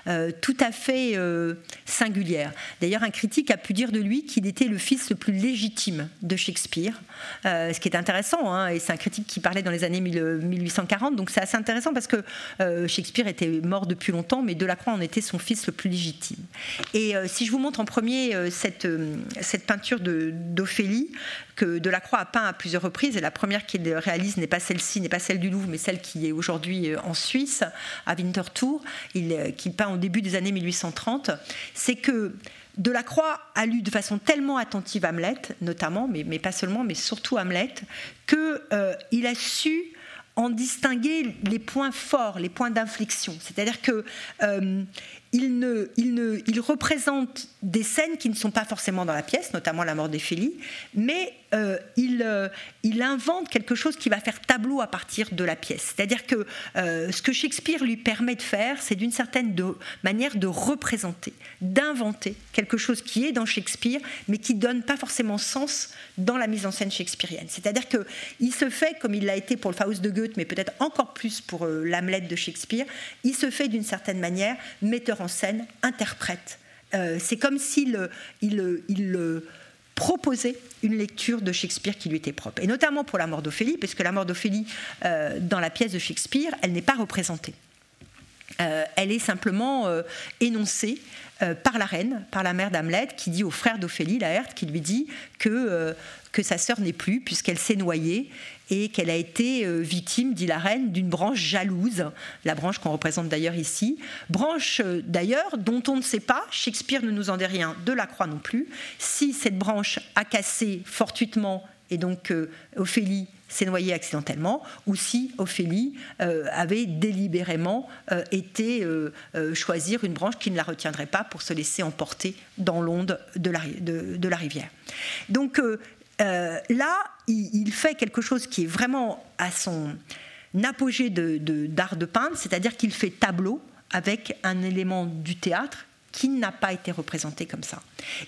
euh, tout à fait euh, singulière. D'ailleurs, un critique a pu dire de lui qu'il était le fils le plus légitime de Shakespeare, euh, ce qui est intéressant, hein, et c'est un critique qui parlait dans les années 1840, donc c'est assez intéressant parce que Shakespeare était mort depuis longtemps, mais Delacroix en était son fils le plus légitime. Et si je vous montre en premier cette, cette peinture d'Ophélie, que Delacroix a peint à plusieurs reprises, et la première qu'il réalise n'est pas celle-ci, n'est pas celle du Louvre, mais celle qui est aujourd'hui euh, en Suisse, à Winterthur, euh, qu'il peint au début des années 1830, c'est que Delacroix a lu de façon tellement attentive Hamlet, notamment, mais, pas seulement, mais surtout Hamlet, qu'il euh, a su en distinguer les points forts, les points d'inflexion. C'est-à-dire que représente des scènes qui ne sont pas forcément dans la pièce, notamment la mort d'Ophélie, mais euh, il, euh, il, invente quelque chose qui va faire tableau à partir de la pièce. C'est-à-dire que euh, ce que Shakespeare lui permet de faire, c'est d'une certaine manière de représenter, d'inventer quelque chose qui est dans Shakespeare, mais qui donne pas forcément sens dans la mise en scène shakespearienne. C'est-à-dire qu'il se fait, comme il l'a été pour le Faust de Goethe, mais peut-être encore plus pour l'Hamlet de Shakespeare, il se fait d'une certaine manière metteur en scène, interprète. c'est comme s'il il, il proposer une lecture de Shakespeare qui lui était propre. Et notamment pour la mort d'Ophélie, parce que la mort d'Ophélie, euh, dans la pièce de Shakespeare, elle n'est pas représentée. Euh, elle est simplement euh, énoncée par la reine, par la mère d'Hamlet, qui dit au frère d'Ophélie, Laerte, qui lui dit que, que sa sœur n'est plus, puisqu'elle s'est noyée et qu'elle a été euh, victime, dit la reine, d'une branche jalouse, la branche qu'on représente d'ailleurs ici, branche euh, d'ailleurs dont on ne sait pas, Shakespeare ne nous en dit rien, de la croix non plus, si cette branche a cassé fortuitement et donc euh, Ophélie s'est noyée accidentellement, ou si Ophélie avait délibérément été choisir une branche qui ne la retiendrait pas pour se laisser emporter dans l'onde de la, de, la, rivière. Donc là, il, fait quelque chose qui est vraiment à son apogée d'art de, de peindre, c'est-à-dire qu'il fait tableau avec un élément du théâtre qui n'a pas été représenté comme ça.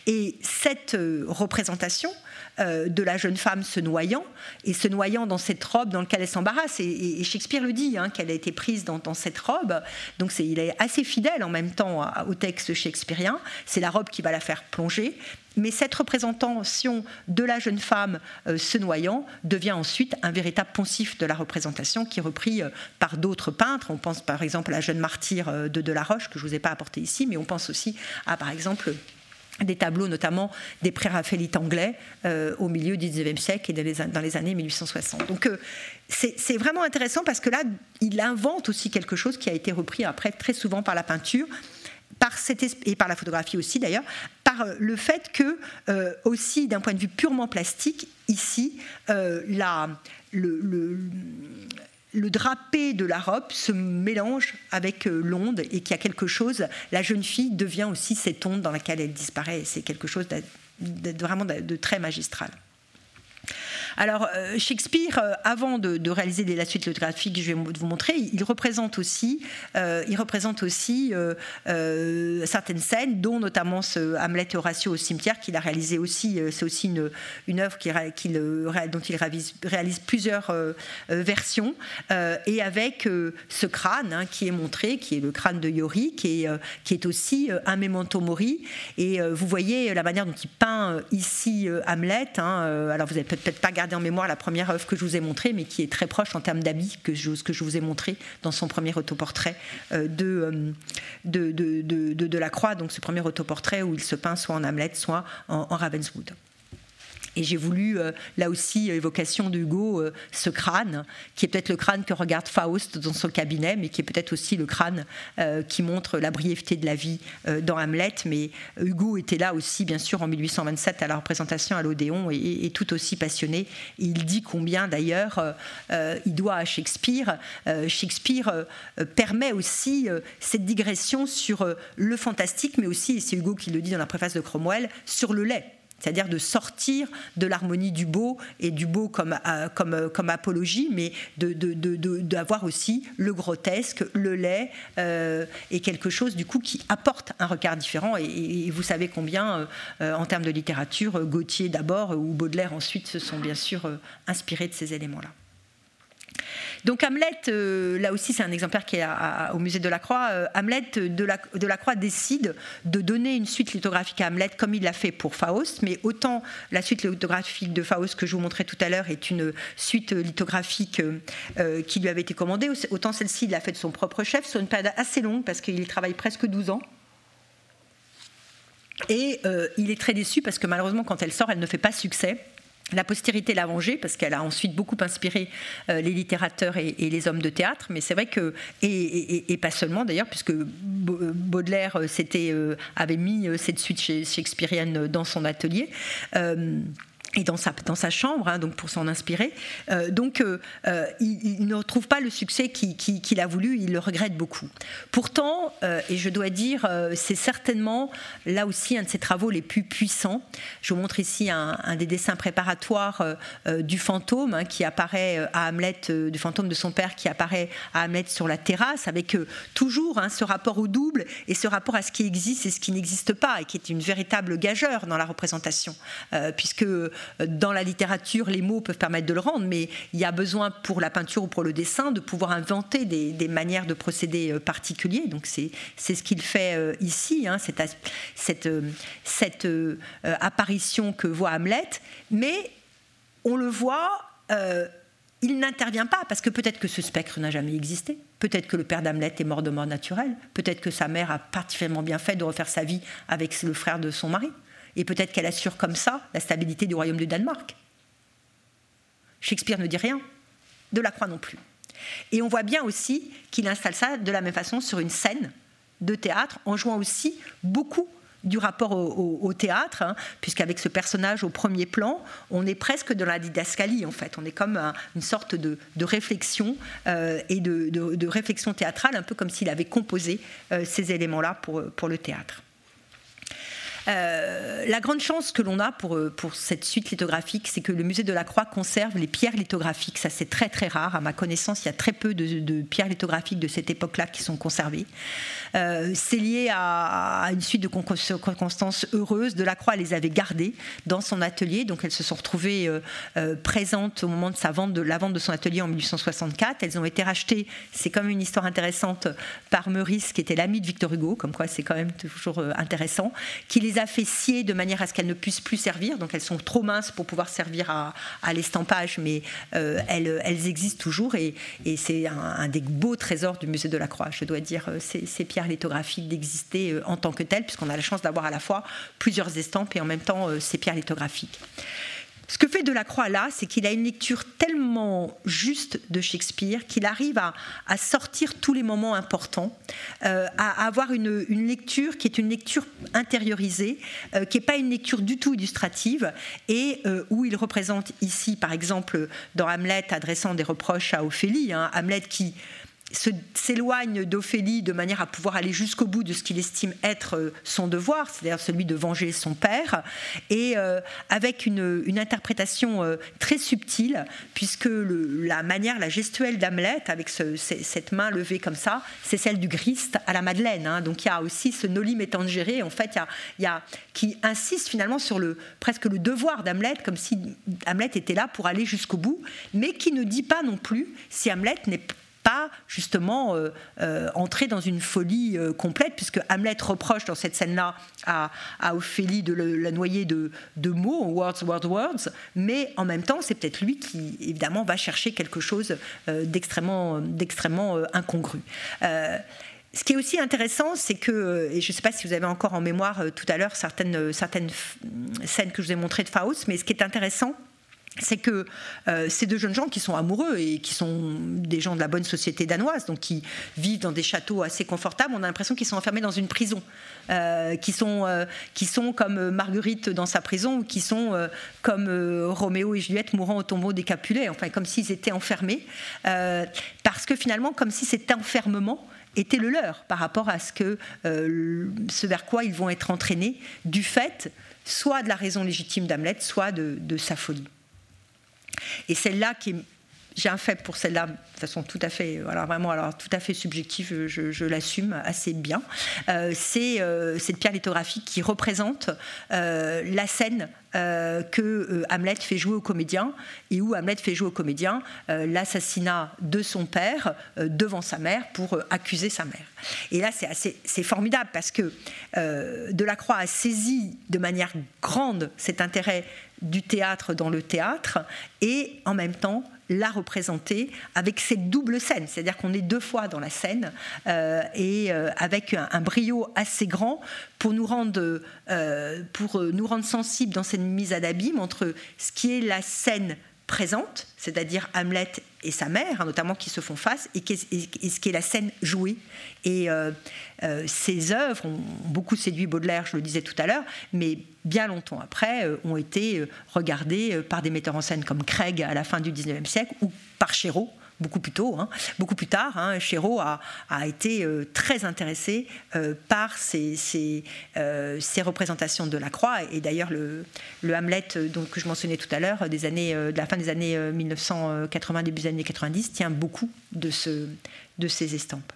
Et cette euh, représentation euh, de la jeune femme se noyant, et se noyant dans cette robe dans laquelle elle s'embarrasse, et, Shakespeare le dit, hein, qu'elle a été prise dans, cette robe, donc il est assez fidèle en même temps au texte shakespearien, c'est la robe qui va la faire plonger, mais cette représentation de la jeune femme euh, se noyant devient ensuite un véritable poncif de la représentation qui est repris euh, par d'autres peintres. On pense par exemple à la jeune martyre de Delaroche, que je ne vous ai pas apporté ici, mais on pense aussi à par exemple des tableaux, notamment des pré-raphaélites anglais au milieu du XIXe siècle et dans les, années 1860. Donc c'est vraiment intéressant parce que là, il invente aussi quelque chose qui a été repris après très souvent par la peinture par et par la photographie aussi d'ailleurs, par euh, le fait que, euh, aussi d'un point de vue purement plastique, ici, euh, le, le, drapé de la robe se mélange avec l'onde et qu'il y a quelque chose, la jeune fille devient aussi cette onde dans laquelle elle disparaît. C'est quelque chose vraiment de très magistral. Alors, euh, Shakespeare, euh, avant de, réaliser la suite lithographique que je vais vous montrer, il représente aussi, euh, il représente aussi certaines scènes, dont notamment ce Hamlet et Horatio au cimetière, qu'il a réalisé aussi. C'est aussi une, œuvre dont il réalise, plusieurs versions, et avec ce crâne hein, qui est montré, qui est le crâne de Yori, qui est, qui est aussi un memento mori. Et vous voyez la manière dont il peint ici Hamlet. Hein, alors, vous n'avez peut-être pas gardé en mémoire la première œuvre que je vous ai montrée, mais qui est très proche en termes d'habits que je, que je vous ai montré dans son premier autoportrait euh, euh, de, de, de, donc ce premier autoportrait où il se peint soit en Hamlet, soit en Ravenswood. Et j'ai voulu, euh, là aussi, évocation d'Hugo, euh, ce crâne, qui est peut-être le crâne que regarde Faust dans son cabinet, mais qui est peut-être aussi le crâne euh, qui montre la brièveté de la vie dans Hamlet. Mais Hugo était là aussi, bien sûr, en 1827 à la représentation à l'Odéon, et, tout aussi passionné. il dit combien, d'ailleurs, il doit à Shakespeare. Shakespeare permet aussi cette digression sur le fantastique, mais aussi, et c'est Hugo qui le dit dans la préface de Cromwell, sur le lait c'est-à-dire de sortir de l'harmonie du beau et du beau comme, euh, comme, euh, comme apologie, mais d'avoir de, aussi le grotesque, le laid euh, et quelque chose du coup qui apporte un regard différent. Et, vous savez combien, en termes de littérature, Gauthier d'abord ou Baudelaire ensuite se sont bien sûr inspirés de ces éléments-là. Donc Hamlet, euh, là aussi c'est un exemplaire qui est au musée de la Croix. Euh, Hamlet de la, de la, Croix décide de donner une suite lithographique à Hamlet comme il l'a fait pour Faust, mais autant la suite lithographique de Faust que je vous montrais tout à l'heure est une suite lithographique euh, qui lui avait été commandée, autant celle-ci il l'a fait de son propre chef sur une période assez longue parce qu'il travaille presque 12 ans. Et il est très déçu parce que malheureusement quand elle sort elle ne fait pas succès. La postérité l'a vengée parce qu'elle a ensuite beaucoup inspiré euh, les littérateurs et, les hommes de théâtre, mais c'est vrai que, et, pas seulement d'ailleurs, puisque Baudelaire euh, euh, avait mis cette suite shakespearienne dans son atelier. Et dans sa, dans sa chambre, hein, donc pour s'en inspirer. Euh, donc, euh, euh, il, ne retrouve pas le succès qu'il a voulu, il le regrette beaucoup. Pourtant, et je dois dire, c'est certainement là aussi un de ses travaux les plus puissants. Je vous montre ici un, des dessins préparatoires du fantôme hein, qui apparaît à Hamlet, du fantôme de son père qui apparaît à Hamlet sur la terrasse, avec toujours hein, ce rapport au double et ce rapport à ce qui existe et ce qui n'existe pas, et qui est une véritable gageure dans la représentation, puisque dans la littérature, les mots peuvent permettre de le rendre, mais il y a besoin pour la peinture ou pour le dessin de pouvoir inventer des, manières de procéder euh, particuliers. Donc c'est ce qu'il fait euh, ici, hein, cette, cette, cette euh, apparition que voit Hamlet, mais on le voit. il n'intervient pas parce que peut-être que ce spectre n'a jamais existé, peut-être que le père d'Hamlet est mort de mort naturelle, peut-être que sa mère a particulièrement bien fait de refaire sa vie avec le frère de son mari et peut-être qu'elle assure comme ça la stabilité du royaume du Danemark. Shakespeare ne dit rien, Delacroix non plus. Et on voit bien aussi qu'il installe ça de la même façon sur une scène de théâtre, en jouant aussi beaucoup du rapport au, théâtre, hein, puisqu'avec ce personnage au premier plan, on est presque dans la didascalie en fait. On est comme une sorte de, réflexion euh, et de, réflexion théâtrale, un peu comme s'il avait composé euh, ces éléments-là pour le théâtre. Euh, la grande chance que l'on a pour, euh, pour cette suite lithographique, c'est que le musée de la Croix conserve les pierres lithographiques. Ça, c'est très très rare. À ma connaissance, il y a très peu de, pierres lithographiques de cette époque-là qui sont conservées. Euh, c'est lié à, une suite de circonstances heureuses. De la Croix les avait gardées dans son atelier, donc elles se sont retrouvées présentes au moment de la vente de son atelier en 1864. Elles ont été rachetées. C'est quand même une histoire intéressante par Meurice, qui était l'ami de Victor Hugo, comme quoi c'est quand même toujours intéressant, qui les a fait scier de manière à ce qu'elles ne puissent plus servir. Donc elles sont trop minces pour pouvoir servir à, l'estampage, mais euh, elles, existent toujours et, c'est un, des beaux trésors du musée de la Croix. Je dois dire, euh, ces, ces pierres lithographiques d'exister euh, en tant que telles, puisqu'on a la chance d'avoir à la fois plusieurs estampes et en même temps ces pierres lithographiques. Ce que fait Delacroix là, c'est qu'il a une lecture tellement juste de Shakespeare qu'il arrive à, sortir tous les moments importants, euh, à, avoir une, lecture qui est une lecture intériorisée, euh, qui n'est pas une lecture du tout illustrative, et euh, où il représente ici, par exemple, dans Hamlet, adressant des reproches à Ophélie, hein, Hamlet qui s'éloigne d'Ophélie de manière à pouvoir aller jusqu'au bout de ce qu'il estime être euh, son devoir, c'est-à-dire celui de venger son père, et euh, avec une, interprétation euh, très subtile, puisque la manière, la gestuelle d'Hamlet, avec cette main levée comme ça, c'est celle du Christ à la Madeleine. Hein. Donc il y a aussi ce noli me tangere, en fait, qui insiste finalement sur le, presque le devoir d'Hamlet, comme si Hamlet était là pour aller jusqu'au bout, mais qui ne dit pas non plus si Hamlet n'est pas justement euh, euh, entrer dans une folie euh, complète, puisque Hamlet reproche dans cette scène-là à, Ophélie de la noyer de, mots, words, words, words, mais en même temps, c'est peut-être lui qui, évidemment, va chercher quelque chose d'extrêmement, d'extrêmement incongru. Ce qui est aussi intéressant, c'est que, et je ne sais pas si vous avez encore en mémoire tout à l'heure certaines, certaines scènes que je vous ai montrées de Faust, mais ce qui est intéressant, c'est que euh, ces deux jeunes gens qui sont amoureux et qui sont des gens de la bonne société danoise, donc qui vivent dans des châteaux assez confortables, on a l'impression qu'ils sont enfermés dans une prison, euh, qui, sont, euh, sont comme Marguerite dans sa prison, ou qui sont comme Roméo et Juliette mourant au tombeau des Capulets, enfin comme s'ils étaient enfermés, parce que finalement, comme si cet enfermement était le leur par rapport à ce, que, ce vers quoi ils vont être entraînés du fait soit de la raison légitime d'Hamlet, soit de sa folie. Et celle-là qui j'ai un faible pour celle-là de façon tout à fait, voilà, vraiment, alors tout à fait subjective, je, l'assume assez bien. Euh, c'est euh, cette pierre lithographique qui représente euh, la scène que Hamlet fait jouer au comédien et où Hamlet fait jouer au comédien l'assassinat de son père devant sa mère pour accuser sa mère. Et là, c'est formidable parce que Delacroix a saisi de manière grande cet intérêt du théâtre dans le théâtre et en même temps la représenter avec cette double scène, c'est-à-dire qu'on est deux fois dans la scène euh, et euh, avec un, brio assez grand pour nous rendre, euh, pour nous rendre sensibles dans cette mise à l'abîme entre ce qui est la scène présente, c'est-à-dire Hamlet et sa mère, hein, notamment, qui se font face, et, ce qui est la scène jouée. Et euh, euh, ces œuvres ont beaucoup séduit Baudelaire, je le disais tout à l'heure, mais bien longtemps après, euh, ont été regardées par des metteurs en scène comme Craig à la fin du 19e siècle, ou par Chéreau, beaucoup plus tôt, hein, beaucoup plus tard. Hein, Chéreau a, été euh, très intéressé euh, par ces, euh, ces, représentations de la croix. Et d'ailleurs, le, le, Hamlet que je mentionnais tout à l'heure, de la fin des années 1980, début des années 90, tient beaucoup de, ce, de ces estampes.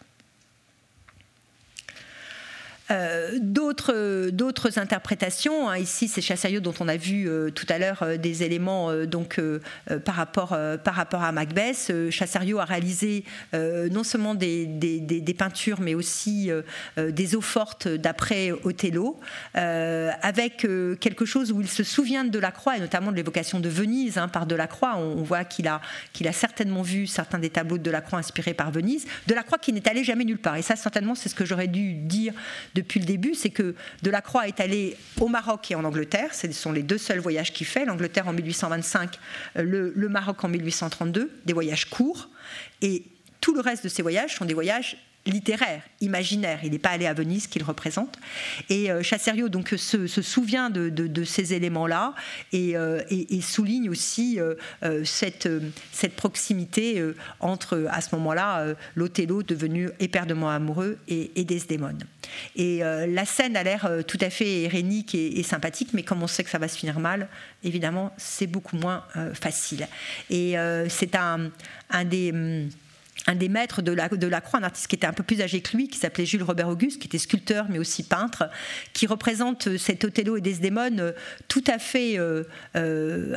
Euh, d'autres interprétations, hein. ici c'est Chassaillot dont on a vu euh, tout à l'heure euh, des éléments donc, par, rapport, par rapport à Macbeth. Chassaillot a réalisé non seulement des, des, peintures mais aussi des eaux fortes d'après Othello, avec quelque chose où il se souvient de Delacroix et notamment de l'évocation de Venise hein, par Delacroix. On, on voit qu'il a, qu'il a certainement vu certains des tableaux de Delacroix inspirés par Venise. Delacroix qui n'est allé jamais nulle part. Et ça certainement c'est ce que j'aurais dû dire depuis le début, c'est que Delacroix est allé au Maroc et en Angleterre. Ce sont les deux seuls voyages qu'il fait. L'Angleterre en 1825, euh, le, le Maroc en 1832, des voyages courts. Et tout le reste de ces voyages sont des voyages littéraire, imaginaire. Il n'est pas allé à Venise qu'il représente. Et euh, donc se, souvient de, ces éléments-là et, euh, souligne aussi euh, cette, cette, proximité entre, à ce moment-là, l'Othello devenu éperdument amoureux et, et. Et la scène a l'air tout à fait irénique et, sympathique, mais comme on sait que ça va se finir mal, évidemment, c'est beaucoup moins facile. Et c'est un, un des hum, un des maîtres de la, Croix, un artiste qui était un peu plus âgé que lui, qui s'appelait Jules Robert Auguste, qui était sculpteur mais aussi peintre, qui représente euh, cet Othello et Desdémone euh, tout à fait euh,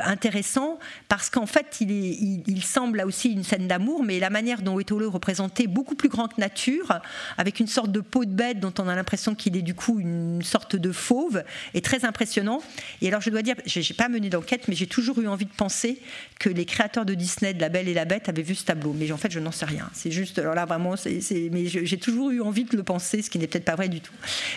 intéressant, parce qu'en fait, il, il, semble là aussi une scène d'amour, mais la manière dont Othello est représenté, beaucoup plus grand que nature, avec une sorte de peau de bête dont on a l'impression qu'il est du coup une sorte de fauve, est très impressionnant. Et alors, je dois dire, j'ai pas mené d'enquête, mais j'ai toujours eu envie de penser que les créateurs de Disney, de La Belle et la Bête, avaient vu ce tableau. Mais en fait, je n'en sais rien. C'est juste, alors là vraiment, c'est, mais j'ai toujours eu envie de le penser, ce qui n'est peut-être pas vrai du tout.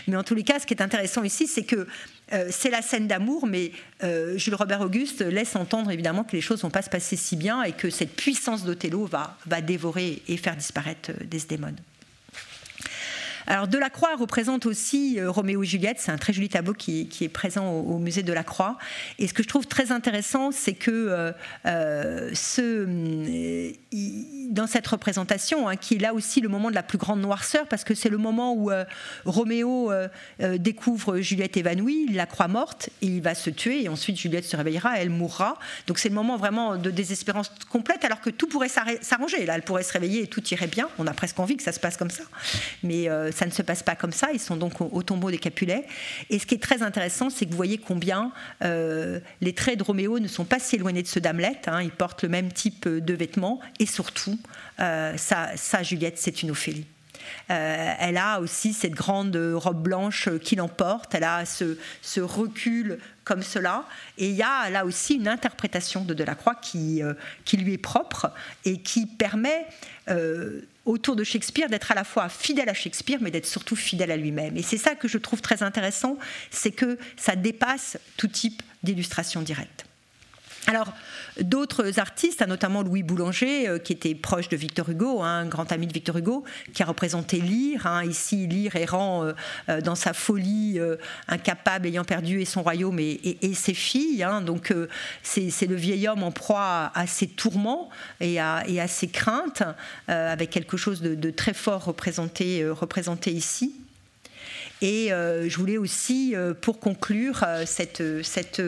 Mais en tous les cas, ce qui est intéressant ici, c'est que euh, c'est la scène d'amour, mais euh, Jules Robert Auguste laisse entendre évidemment que les choses ne vont pas se passer si bien et que cette puissance d'Othello va, va dévorer et faire disparaître euh, Desdémone. Alors Delacroix représente aussi euh, Roméo et Juliette, c'est un très joli tableau qui, est présent au, musée de la Croix. Et ce que je trouve très intéressant, c'est que euh, euh, dans cette représentation, hein, qui est là aussi le moment de la plus grande noirceur, parce que c'est le moment où Roméo découvre Juliette évanouie, la croit morte, et il va se tuer, et ensuite Juliette se réveillera, elle mourra. Donc c'est le moment vraiment de désespérance complète, alors que tout pourrait s'arranger. Là, elle pourrait se réveiller et tout irait bien. On a presque envie que ça se passe comme ça. Mais ça ne se passe pas comme ça. Ils sont donc au, tombeau des Capulets. Et ce qui est très intéressant, c'est que vous voyez combien euh, les traits de Roméo ne sont pas si éloignés de ceux d'Hamlet. Hein. Il porte le même type de vêtements. Et surtout, euh, sa, Juliette, c'est une Ophélie. Euh, elle a aussi cette grande robe blanche qui l'emporte, elle a ce, recul comme cela, et il y a là aussi une interprétation de Delacroix qui lui est propre et qui permet autour de Shakespeare d'être à la fois fidèle à Shakespeare, mais d'être surtout fidèle à lui-même. Et c'est ça que je trouve très intéressant, c'est que ça dépasse tout type d'illustration directe. Alors, d'autres artistes, notamment Louis Boulanger, euh, qui était proche de Victor Hugo, hein, un grand ami de Victor Hugo, qui a représenté Lyre. Hein, ici, Lyre errant euh, euh, dans sa folie, incapable, ayant perdu et son royaume et, ses filles. Hein. donc, c'est le vieil homme en proie à, ses tourments et à, ses craintes, avec quelque chose de, très fort représenté ici. Et euh, je voulais aussi, euh, pour conclure euh, cette, cette,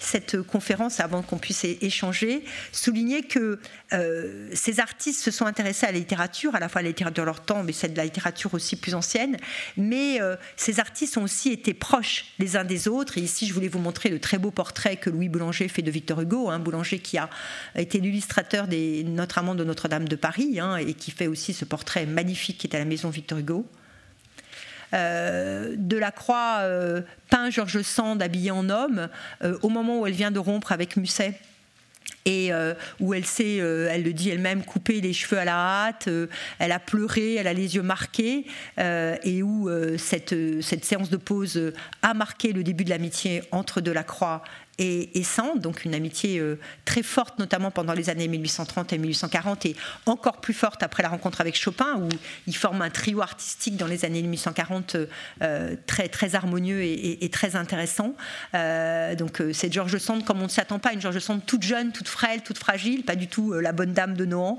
cette conférence, avant qu'on puisse échanger, souligner que ces artistes se sont intéressés à la littérature, à la fois à la littérature de leur temps, mais celle de la littérature aussi plus ancienne. Mais ces artistes ont aussi été proches les uns des autres. Et ici, je voulais vous montrer le très beau portrait que Louis Boulanger fait de Victor Hugo. Hein, Boulanger qui a été l'illustrateur des Notre-Amant de Notre-Dame de Paris hein, et qui fait aussi ce portrait magnifique qui est à la maison Victor Hugo. Euh, de la Croix euh, peint Georges Sand habillé en homme euh, au moment où elle vient de rompre avec Musset et où elle s'est, elle le dit elle-même, coupé les cheveux à la hâte, elle a pleuré, elle a les yeux marqués, et où cette, cette séance de pause a marqué le début de l'amitié entre Delacroix et, Sand, donc une amitié euh, très forte, notamment pendant les années 1830 et 1840, et encore plus forte après la rencontre avec Chopin, où ils forment un trio artistique dans les années 1840 euh, très, très harmonieux et, très intéressant. Euh, donc c'est George Sand, comme on ne s'attend pas, une George Sand toute jeune, toute frêle, toute fragile, pas du tout la bonne dame de Nohant,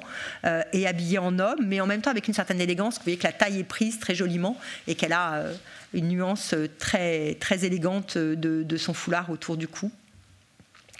et habillée en homme, mais en même temps avec une certaine élégance. Vous voyez que la taille est prise très joliment et qu'elle a une nuance très, très élégante de son foulard autour du cou.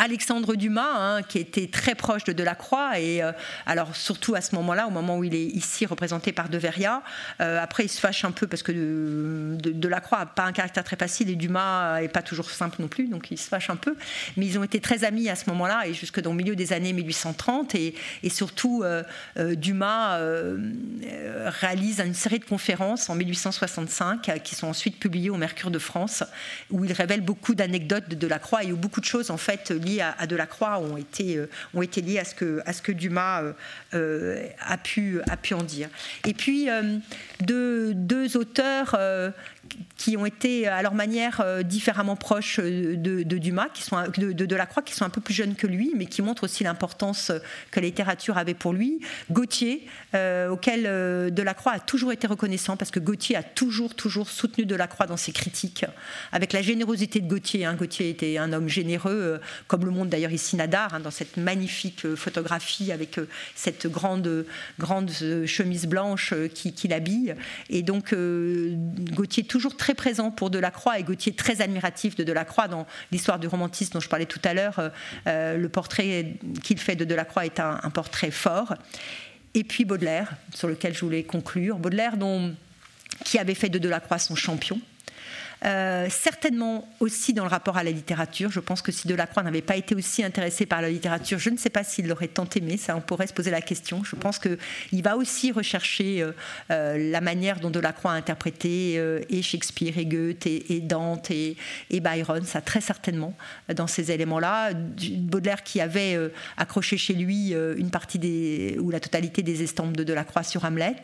Alexandre Dumas, hein, qui était très proche de Delacroix, et euh, alors surtout à ce moment-là, au moment où il est ici représenté par Deveria. Euh, après, il se fâche un peu parce que Delacroix n'a pas un caractère très facile et Dumas n'est pas toujours simple non plus, donc il se fâche un peu. Mais ils ont été très amis à ce moment-là et jusque dans le milieu des années 1830. Et, surtout, euh, Dumas réalise une série de conférences en 1865 qui sont ensuite publiées au Mercure de France, où il révèle beaucoup d'anecdotes de Delacroix et où beaucoup de choses en fait liées à, Delacroix ont été, euh, ont été liées à ce que, à ce que Dumas euh, euh, a, pu, a pu en dire. Et puis, deux, deux auteurs qui ont été à leur manière euh, différemment proches euh, de, Dumas, qui sont de, de, Delacroix, qui sont un peu plus jeunes que lui, mais qui montrent aussi l'importance que la littérature avait pour lui. Gauthier, euh, auquel Delacroix a toujours été reconnaissant, parce que Gauthier a toujours, toujours soutenu Delacroix dans ses critiques, avec la générosité de Gauthier. Hein. Gauthier était un homme généreux, comme le montre d'ailleurs ici Nadar, hein, dans cette magnifique photographie avec cette grande, grande chemise blanche qui, qui l'habille. Et donc, Gauthier toujours toujours très présent pour Delacroix et Gauthier très admiratif de Delacroix dans l'histoire du romantisme dont je parlais tout à l'heure. Euh, euh, le portrait qu'il fait de Delacroix est un, portrait fort. Et puis Baudelaire, sur lequel je voulais conclure. Baudelaire, qui avait fait de Delacroix son champion. Euh, certainement aussi dans le rapport à la littérature. Je pense que si Delacroix n'avait pas été aussi intéressé par la littérature, je ne sais pas s'il l'aurait tant aimé. Ça, on pourrait se poser la question. Je pense qu'il va aussi rechercher euh, euh, la manière dont Delacroix a interprété et Shakespeare et Goethe et, Dante et, Byron. Ça, très certainement, dans ces éléments-là. Baudelaire qui avait accroché chez lui une partie des, ou la totalité des estampes de Delacroix sur Hamlet.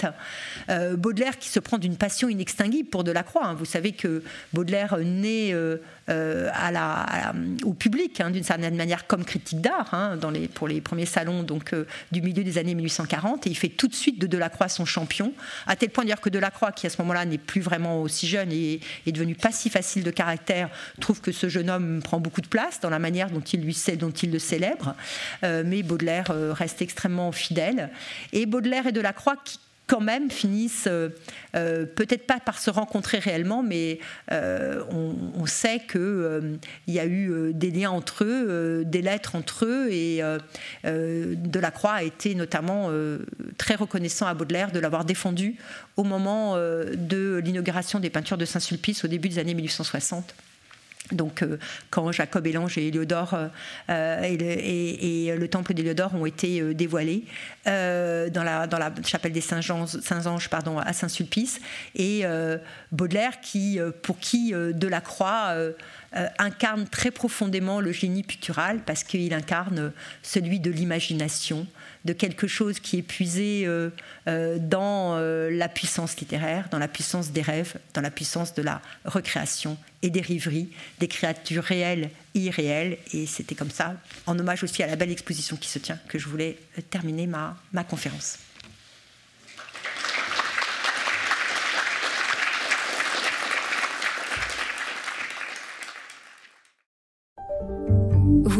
Baudelaire qui se prend d'une passion inextinguible pour Delacroix. Hein. Vous savez que Baudelaire naît euh, euh, au public, hein, d'une certaine manière, comme critique d'art, hein, pour les premiers salons euh, du milieu des années 1840. Et il fait tout de suite de Delacroix son champion, à tel point d'ailleurs que Delacroix, qui à ce moment-là n'est plus vraiment aussi jeune et est devenu pas si facile de caractère, trouve que ce jeune homme prend beaucoup de place dans la manière dont il, lui, dont il le célèbre. mais Baudelaire reste extrêmement fidèle. Et Baudelaire et Delacroix, qui quand même finissent, euh, euh, peut-être pas par se rencontrer réellement, mais euh, on, sait qu'il il y a eu des liens entre eux, des lettres entre eux, et Delacroix a été notamment très reconnaissant à Baudelaire de l'avoir défendu au moment de l'inauguration des peintures de Saint-Sulpice au début des années 1860. Donc, euh, quand Jacob et et Héliodore euh, et, le, temple d'Héliodore ont été euh, dévoilés dans, la, chapelle des Saints-Anges à Saint-Sulpice, et Baudelaire, qui, pour qui Delacroix incarne très profondément le génie pictural, parce qu'il incarne celui de l'imagination, de quelque chose qui est puisé euh, euh, dans euh, la puissance littéraire, dans la puissance des rêves, dans la puissance de la recréation et des rêveries, des créatures réelles et irréelles. Et c'était comme ça, en hommage aussi à la belle exposition qui se tient, que je voulais terminer ma, ma conférence.